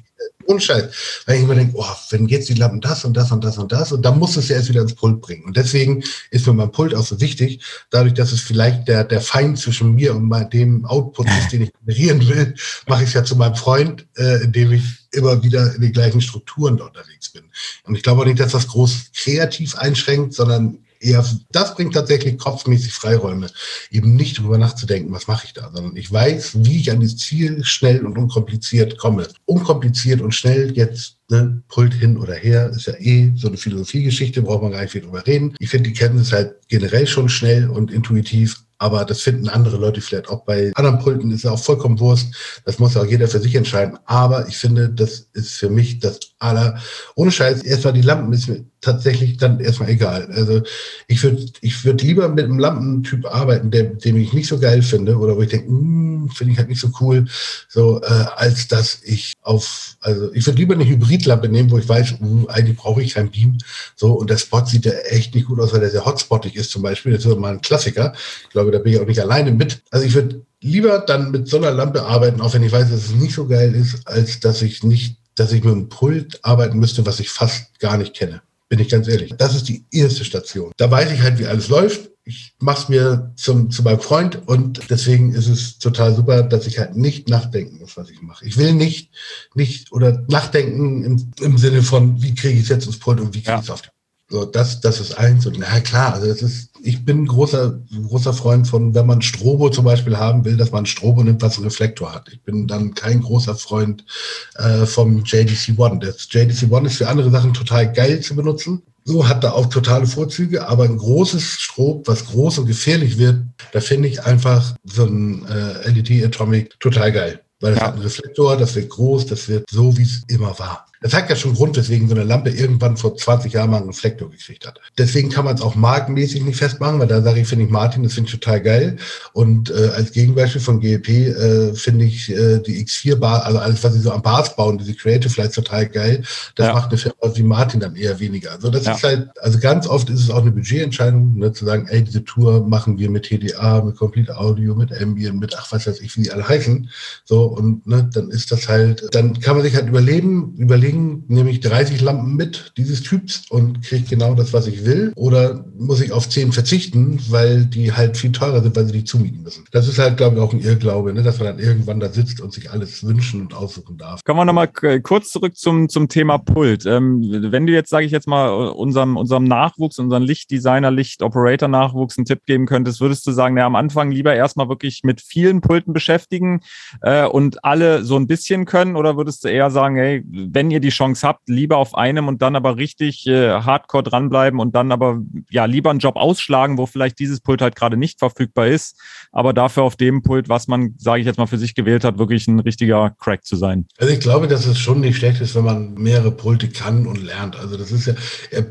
Ohne Scheiß. Weil ich immer denke, oh, wenn jetzt die Lampen das und das und das und das und dann muss es ja erst wieder ins Pult bringen. Und deswegen ist mir mein Pult auch so wichtig, dadurch, dass es vielleicht der, der Feind zwischen mir und dem Output ist, den ich generieren will, mache ich es ja zu meinem Freund, äh, indem ich immer wieder in den gleichen Strukturen da unterwegs bin. Und ich glaube auch nicht, dass das groß kreativ einschränkt, sondern eher, das bringt tatsächlich kopfmäßig Freiräume, eben nicht drüber nachzudenken, was mache ich da, sondern ich weiß, wie ich an dieses Ziel schnell und unkompliziert komme. Unkompliziert und schnell jetzt ne, Pult hin oder her, ist ja eh so eine Philosophiegeschichte, braucht man gar nicht viel drüber reden. Ich finde die Kenntnis halt generell schon schnell und intuitiv, aber das finden andere Leute vielleicht auch bei anderen Pulten, ist ja auch vollkommen Wurst. Das muss ja auch jeder für sich entscheiden. Aber ich finde, das ist für mich das aller, ohne Scheiß, erstmal die Lampen ist mir tatsächlich dann erstmal egal. Also ich würde ich würde lieber mit einem Lampentyp arbeiten, der, den ich nicht so geil finde oder wo ich denke, hm, finde ich halt nicht so cool, so äh, als dass ich auf, also ich würde lieber eine Hybridlampe nehmen, wo ich weiß, uh, eigentlich brauche ich kein Beam. So, und der Spot sieht ja echt nicht gut aus, weil der sehr hotspottig ist zum Beispiel. Das ist mal ein Klassiker. Ich glaube, da bin ich auch nicht alleine mit. Also ich würde lieber dann mit so einer Lampe arbeiten, auch wenn ich weiß, dass es nicht so geil ist, als dass ich nicht, dass ich mit einem Pult arbeiten müsste, was ich fast gar nicht kenne bin ich ganz ehrlich. Das ist die erste Station. Da weiß ich halt, wie alles läuft. Ich mache es mir zum, zu meinem Freund und deswegen ist es total super, dass ich halt nicht nachdenken muss, was ich mache. Ich will nicht, nicht oder nachdenken im, im Sinne von, wie kriege ich es jetzt ins Pult und wie kriege ich es auf die so, das, das ist eins. Und na klar, also das ist, ich bin ein großer, großer Freund von, wenn man Strobo zum Beispiel haben will, dass man Strobo nimmt, was einen Reflektor hat. Ich bin dann kein großer Freund äh, vom JDC One. Das JDC One ist für andere Sachen total geil zu benutzen. So hat da auch totale Vorzüge, aber ein großes Strob, was groß und gefährlich wird, da finde ich einfach so ein äh, LED Atomic total geil. Weil es ja. hat einen Reflektor, das wird groß, das wird so, wie es immer war. Das hat ja schon Grund, weswegen so eine Lampe irgendwann vor 20 Jahren mal einen Reflektor gekriegt hat. Deswegen kann man es auch markenmäßig nicht festmachen, weil da sage ich, finde ich Martin, das finde ich total geil. Und äh, als Gegenbeispiel von GEP äh, finde ich äh, die X4-Bar, also alles, was sie so am Bars bauen, diese Creative Lights total geil. Das ja. macht eine Firma wie Martin dann eher weniger. Also das ja. ist halt, also ganz oft ist es auch eine Budgetentscheidung, ne, zu sagen, ey, diese Tour machen wir mit TDA, mit Complete Audio, mit Ambient, mit ach, was weiß ich, wie die alle heißen. So, und ne, dann ist das halt, dann kann man sich halt überleben, überlegen, Ding nehme ich 30 Lampen mit dieses Typs und kriege genau das, was ich will? Oder muss ich auf 10 verzichten, weil die halt viel teurer sind, weil sie die zumieten müssen? Das ist halt, glaube ich, auch ein Irrglaube, ne? dass man dann irgendwann da sitzt und sich alles wünschen und aussuchen darf.
Kommen wir nochmal kurz zurück zum, zum Thema Pult. Ähm, wenn du jetzt, sage ich jetzt mal, unserem, unserem Nachwuchs, unseren Lichtdesigner, Licht-Operator-Nachwuchs einen Tipp geben könntest, würdest du sagen, na, am Anfang lieber erstmal wirklich mit vielen Pulten beschäftigen äh, und alle so ein bisschen können? Oder würdest du eher sagen, hey, wenn ihr die Chance habt, lieber auf einem und dann aber richtig äh, hardcore dranbleiben und dann aber ja lieber einen Job ausschlagen, wo vielleicht dieses Pult halt gerade nicht verfügbar ist, aber dafür auf dem Pult, was man, sage ich jetzt mal, für sich gewählt hat, wirklich ein richtiger Crack zu sein.
Also ich glaube, dass es schon nicht schlecht ist, wenn man mehrere Pulte kann und lernt. Also das ist ja,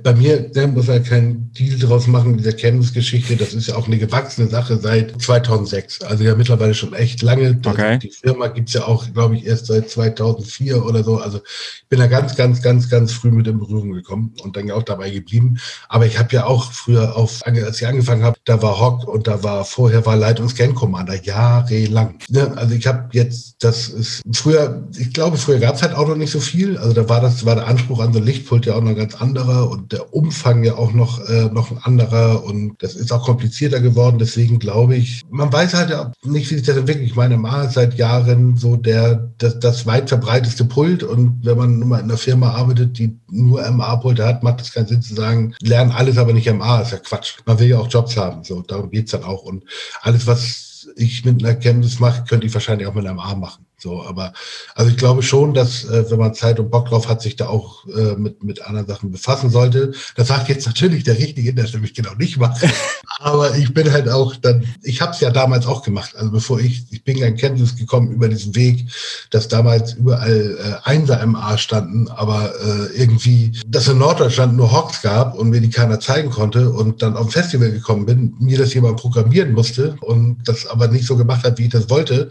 bei mir, der muss ja kein Deal draus machen, diese Kenntnisgeschichte, das ist ja auch eine gewachsene Sache seit 2006. Also ja mittlerweile schon echt lange.
Okay.
Die Firma gibt es ja auch, glaube ich, erst seit 2004 oder so. Also ich bin da ganz, ganz, ganz, ganz früh mit in Berührung gekommen und dann auch dabei geblieben. Aber ich habe ja auch früher auf, als ich angefangen habe, da war Hock und da war vorher war Light- und Scan-Commander jahrelang. Ne? Also ich habe jetzt, das ist früher, ich glaube, früher gab es halt auch noch nicht so viel. Also da war das, war der Anspruch an so ein Lichtpult ja auch noch ganz anderer und der Umfang ja auch noch, äh, noch ein anderer und das ist auch komplizierter geworden. Deswegen glaube ich, man weiß halt ja nicht, wie sich das entwickelt. Ich meine, MA ist seit Jahren so der, das, das weit verbreiteste Pult und wenn man mal in einer Firma arbeitet, die nur MA-Pulte hat, macht es keinen Sinn zu sagen, lernen alles, aber nicht MA. Ist ja Quatsch. Man will ja auch Jobs haben. So, darum geht's dann auch. Und alles, was ich mit einer Kenntnis mache, könnte ich wahrscheinlich auch mit einem A machen. So, aber also ich glaube schon, dass äh, wenn man Zeit und Bock drauf hat, sich da auch äh, mit mit anderen Sachen befassen sollte. Das sagt jetzt natürlich der Richtige, der es nämlich genau nicht macht. aber ich bin halt auch dann, ich habe es ja damals auch gemacht. Also bevor ich, ich bin ja in Kenntnis gekommen über diesen Weg, dass damals überall äh, Einser MA standen, aber äh, irgendwie, dass in Norddeutschland nur Hawks gab und mir die keiner zeigen konnte und dann auf ein Festival gekommen bin, mir das jemand programmieren musste und das aber nicht so gemacht hat, wie ich das wollte,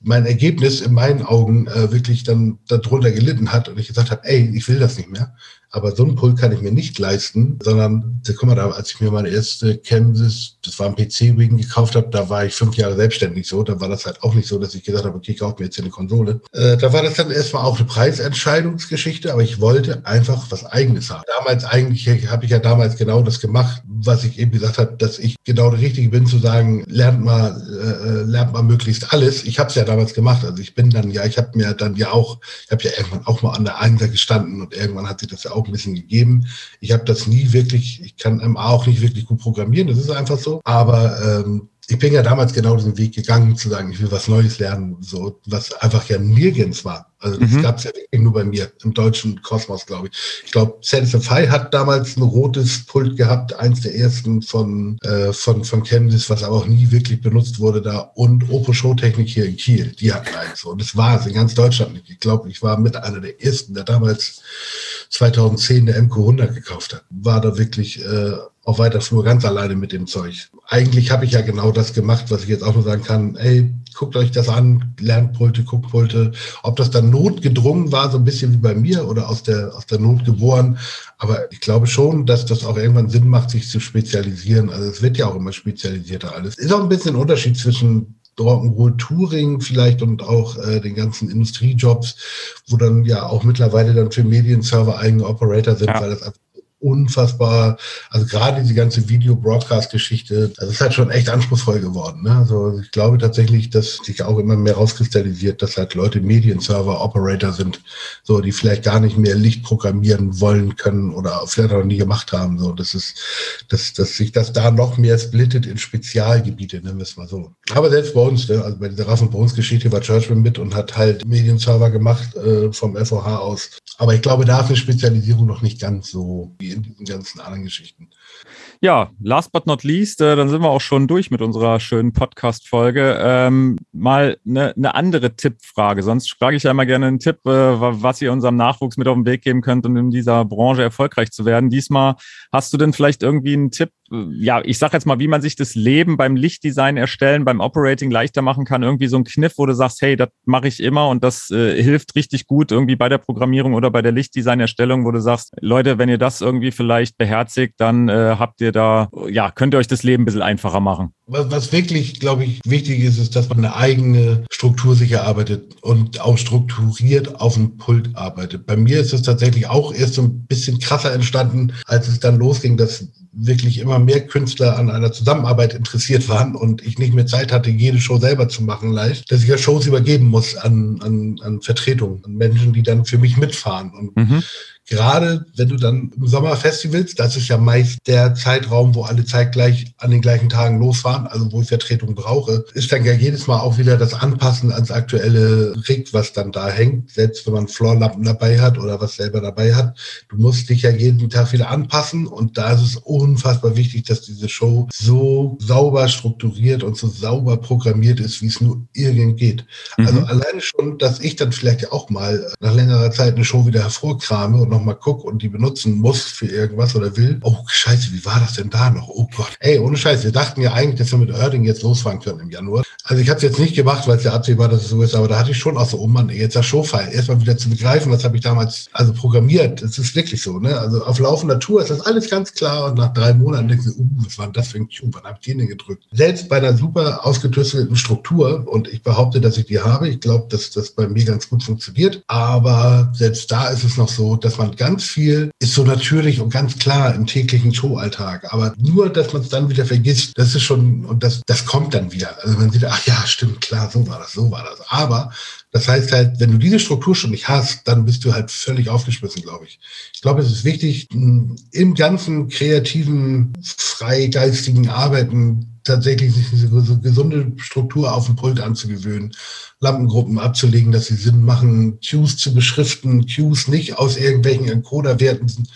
mein Ergebnis in meinen Augen äh, wirklich dann darunter gelitten hat und ich gesagt habe, ey, ich will das nicht mehr. Aber so einen Pult kann ich mir nicht leisten, sondern, guck mal, da, als ich mir meine erste Kansas, das war ein PC-Wing gekauft habe, da war ich fünf Jahre selbstständig so. Da war das halt auch nicht so, dass ich gesagt habe, okay, ich kaufe mir jetzt eine Konsole. Äh, da war das dann erstmal auch eine Preisentscheidungsgeschichte, aber ich wollte einfach was Eigenes haben. Damals eigentlich, habe ich ja damals genau das gemacht, was ich eben gesagt habe, dass ich genau der Richtige bin, zu sagen, lernt mal, äh, lernt mal möglichst alles. Ich habe es ja damals gemacht. Also ich bin dann ja, ich habe mir dann ja auch, ich habe ja irgendwann auch mal an der Einser gestanden und irgendwann hat sich das ja auch ein bisschen gegeben. Ich habe das nie wirklich, ich kann MA auch nicht wirklich gut programmieren, das ist einfach so. Aber ähm, ich bin ja damals genau diesen Weg gegangen, zu sagen, ich will was Neues lernen, so was einfach ja nirgends war. Also das mhm. gab es ja wirklich nur bei mir im deutschen Kosmos, glaube ich. Ich glaube, Sentify hat damals ein rotes Pult gehabt, eins der ersten von äh, von von Chemnitz, was aber auch nie wirklich benutzt wurde da. Und Oppo Show Technik hier in Kiel, die hatten eins. Und das war es in ganz Deutschland nicht. Ich glaube, ich war mit einer der ersten, der damals 2010 der MQ100 gekauft hat. War da wirklich äh, auf weiter Flur ganz alleine mit dem Zeug. Eigentlich habe ich ja genau das gemacht, was ich jetzt auch nur sagen kann. Ey, guckt euch das an, lernt Pulte, guckt Pulte. Ob das dann notgedrungen war, so ein bisschen wie bei mir oder aus der, aus der Not geboren. Aber ich glaube schon, dass das auch irgendwann Sinn macht, sich zu spezialisieren. Also es wird ja auch immer spezialisierter alles. Ist auch ein bisschen ein Unterschied zwischen Rock'n'Roll Touring vielleicht und auch äh, den ganzen Industriejobs, wo dann ja auch mittlerweile dann für Medienserver eigene Operator sind, ja. weil das einfach unfassbar, also gerade diese ganze Video-Broadcast-Geschichte, das ist halt schon echt anspruchsvoll geworden. Ne? Also ich glaube tatsächlich, dass sich auch immer mehr rauskristallisiert, dass halt Leute Medienserver, Operator sind, so die vielleicht gar nicht mehr Licht programmieren wollen können oder vielleicht auch nie gemacht haben. So, das ist, dass, dass sich das da noch mehr splittet in Spezialgebiete, nennen wir es mal so. Aber selbst bei uns, ne? also bei dieser Raffen Bones Geschichte war Churchman mit und hat halt Medienserver gemacht äh, vom FOH aus. Aber ich glaube, da ist eine Spezialisierung noch nicht ganz so wie in diesen ganzen anderen Geschichten.
Ja, last but not least, äh, dann sind wir auch schon durch mit unserer schönen Podcast-Folge. Ähm, mal eine ne andere Tippfrage. Sonst frage ich ja immer gerne einen Tipp, äh, was ihr unserem Nachwuchs mit auf den Weg geben könnt, um in dieser Branche erfolgreich zu werden. Diesmal hast du denn vielleicht irgendwie einen Tipp, ja, ich sag jetzt mal, wie man sich das Leben beim Lichtdesign erstellen, beim Operating leichter machen kann. Irgendwie so ein Kniff, wo du sagst, hey, das mache ich immer und das äh, hilft richtig gut irgendwie bei der Programmierung oder bei der Lichtdesign-Erstellung, wo du sagst, Leute, wenn ihr das irgendwie vielleicht beherzigt, dann äh, habt ihr da, ja, könnt ihr euch das Leben ein bisschen einfacher machen.
Was, wirklich, glaube ich, wichtig ist, ist, dass man eine eigene Struktur sich erarbeitet und auch strukturiert auf dem Pult arbeitet. Bei mir ist es tatsächlich auch erst so ein bisschen krasser entstanden, als es dann losging, dass wirklich immer mehr Künstler an einer Zusammenarbeit interessiert waren und ich nicht mehr Zeit hatte, jede Show selber zu machen live, dass ich ja Shows übergeben muss an, an, an Vertretungen, an Menschen, die dann für mich mitfahren. Und mhm gerade wenn du dann im Sommer Festivals, das ist ja meist der Zeitraum, wo alle zeitgleich an den gleichen Tagen losfahren, also wo ich Vertretung brauche, ist dann ja jedes Mal auch wieder das Anpassen ans aktuelle Rig, was dann da hängt, selbst wenn man Floorlampen dabei hat oder was selber dabei hat. Du musst dich ja jeden Tag wieder anpassen und da ist es unfassbar wichtig, dass diese Show so sauber strukturiert und so sauber programmiert ist, wie es nur irgend geht. Also mhm. Also alleine schon, dass ich dann vielleicht ja auch mal nach längerer Zeit eine Show wieder hervorkrame und noch nochmal gucke und die benutzen muss für irgendwas oder will, oh scheiße, wie war das denn da noch? Oh Gott. Ey, ohne Scheiß, wir dachten ja eigentlich, dass wir mit Erding jetzt losfahren können im Januar. Also ich habe es jetzt nicht gemacht, weil es ja absehbar, dass es so ist, aber da hatte ich schon auch so, oh Mann, jetzt der Showfile, erstmal wieder zu begreifen, was habe ich damals also programmiert. Das ist wirklich so, ne? Also auf laufender Tour ist das alles ganz klar und nach drei Monaten denkst du, uh, was war denn das für ein Cube? Wann habe ich den denn gedrückt? Selbst bei einer super ausgetüstelten Struktur und ich behaupte, dass ich die habe, ich glaube, dass das bei mir ganz gut funktioniert, aber selbst da ist es noch so, dass man ganz viel ist so natürlich und ganz klar im täglichen Showalltag. Aber nur, dass man es dann wieder vergisst, das ist schon, und das, das kommt dann wieder. Also man sieht, ach ja, stimmt, klar, so war das, so war das. Aber das heißt halt, wenn du diese Struktur schon nicht hast, dann bist du halt völlig aufgeschmissen, glaube ich. Ich glaube, es ist wichtig, im ganzen kreativen, freigeistigen Arbeiten tatsächlich sich diese gesunde Struktur auf dem Pult anzugewöhnen, Lampengruppen abzulegen, dass sie Sinn machen, Cues zu beschriften, Cues nicht aus irgendwelchen Encoder-Werten,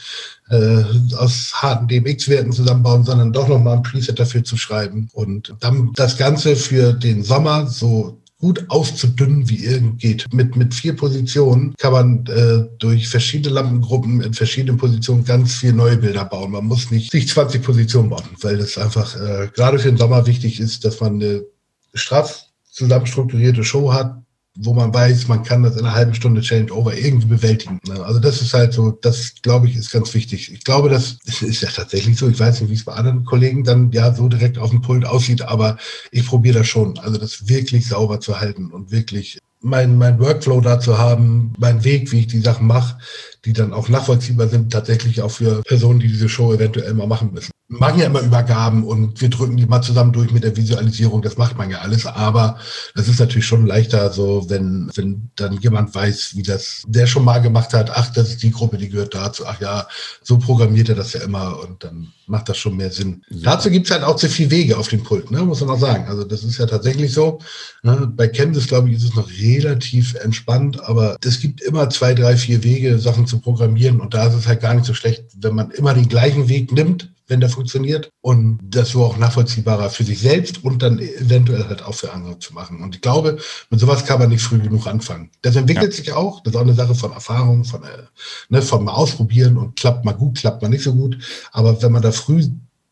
äh, aus harten DMX-Werten zusammenbauen, sondern doch nochmal ein Preset dafür zu schreiben. Und dann das Ganze für den Sommer so gut auszudünnen, wie irgend geht. Mit, mit vier Positionen kann man äh, durch verschiedene Lampengruppen in verschiedenen Positionen ganz viel neue Bilder bauen. Man muss nicht sich 20 Positionen bauen, weil das einfach äh, gerade für den Sommer wichtig ist, dass man eine straff zusammenstrukturierte Show hat, wo man weiß, man kann das in einer halben Stunde Change Over irgendwie bewältigen. Ne? Also das ist halt so, das glaube ich ist ganz wichtig. Ich glaube, das ist ja tatsächlich so. Ich weiß nicht, wie es bei anderen Kollegen dann ja so direkt auf dem Pult aussieht, aber ich probiere das schon. Also das wirklich sauber zu halten und wirklich mein, mein Workflow da zu haben, mein Weg, wie ich die Sachen mache, die dann auch nachvollziehbar sind, tatsächlich auch für Personen, die diese Show eventuell mal machen müssen machen ja immer Übergaben und wir drücken die mal zusammen durch mit der Visualisierung. Das macht man ja alles. Aber das ist natürlich schon leichter, so wenn, wenn dann jemand weiß, wie das der schon mal gemacht hat. Ach, das ist die Gruppe, die gehört dazu. Ach ja, so programmiert er das ja immer und dann macht das schon mehr Sinn. Ja. Dazu gibt's halt auch zu viel Wege auf dem Pult, ne? muss man auch sagen. Also das ist ja tatsächlich so. Ne? Bei Canvas, glaube ich, ist es noch relativ entspannt, aber es gibt immer zwei, drei, vier Wege, Sachen zu programmieren und da ist es halt gar nicht so schlecht, wenn man immer den gleichen Weg nimmt wenn der funktioniert und das so auch nachvollziehbarer für sich selbst und dann eventuell halt auch für andere zu machen. Und ich glaube, mit sowas kann man nicht früh genug anfangen. Das entwickelt ja. sich auch, das ist auch eine Sache von Erfahrung, von, äh, ne, von mal ausprobieren und klappt mal gut, klappt mal nicht so gut. Aber wenn man da früh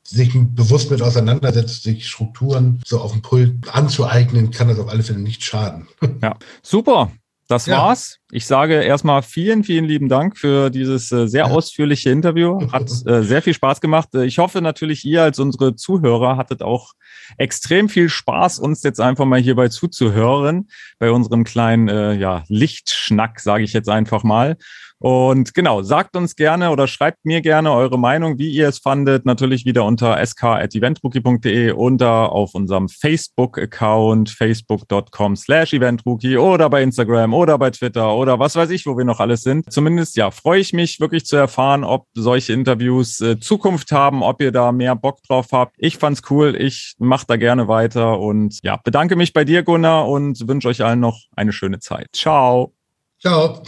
sich bewusst mit auseinandersetzt, sich Strukturen so auf dem Pult anzueignen, kann das auf alle Fälle nicht schaden.
Ja, super. Das ja. war's. Ich sage erstmal vielen, vielen lieben Dank für dieses äh, sehr ausführliche Interview. Hat äh, sehr viel Spaß gemacht. Äh, ich hoffe natürlich, ihr als unsere Zuhörer hattet auch extrem viel Spaß, uns jetzt einfach mal hierbei zuzuhören, bei unserem kleinen äh, ja, Lichtschnack, sage ich jetzt einfach mal. Und genau, sagt uns gerne oder schreibt mir gerne eure Meinung, wie ihr es fandet. Natürlich wieder unter sk.eventrookie.de oder auf unserem Facebook-Account facebook.com slash eventrookie oder bei Instagram oder bei Twitter oder was weiß ich, wo wir noch alles sind. Zumindest, ja, freue ich mich wirklich zu erfahren, ob solche Interviews äh, Zukunft haben, ob ihr da mehr Bock drauf habt. Ich fand's cool. Ich mache da gerne weiter und ja, bedanke mich bei dir, Gunnar, und wünsche euch allen noch eine schöne Zeit. Ciao.
Ciao.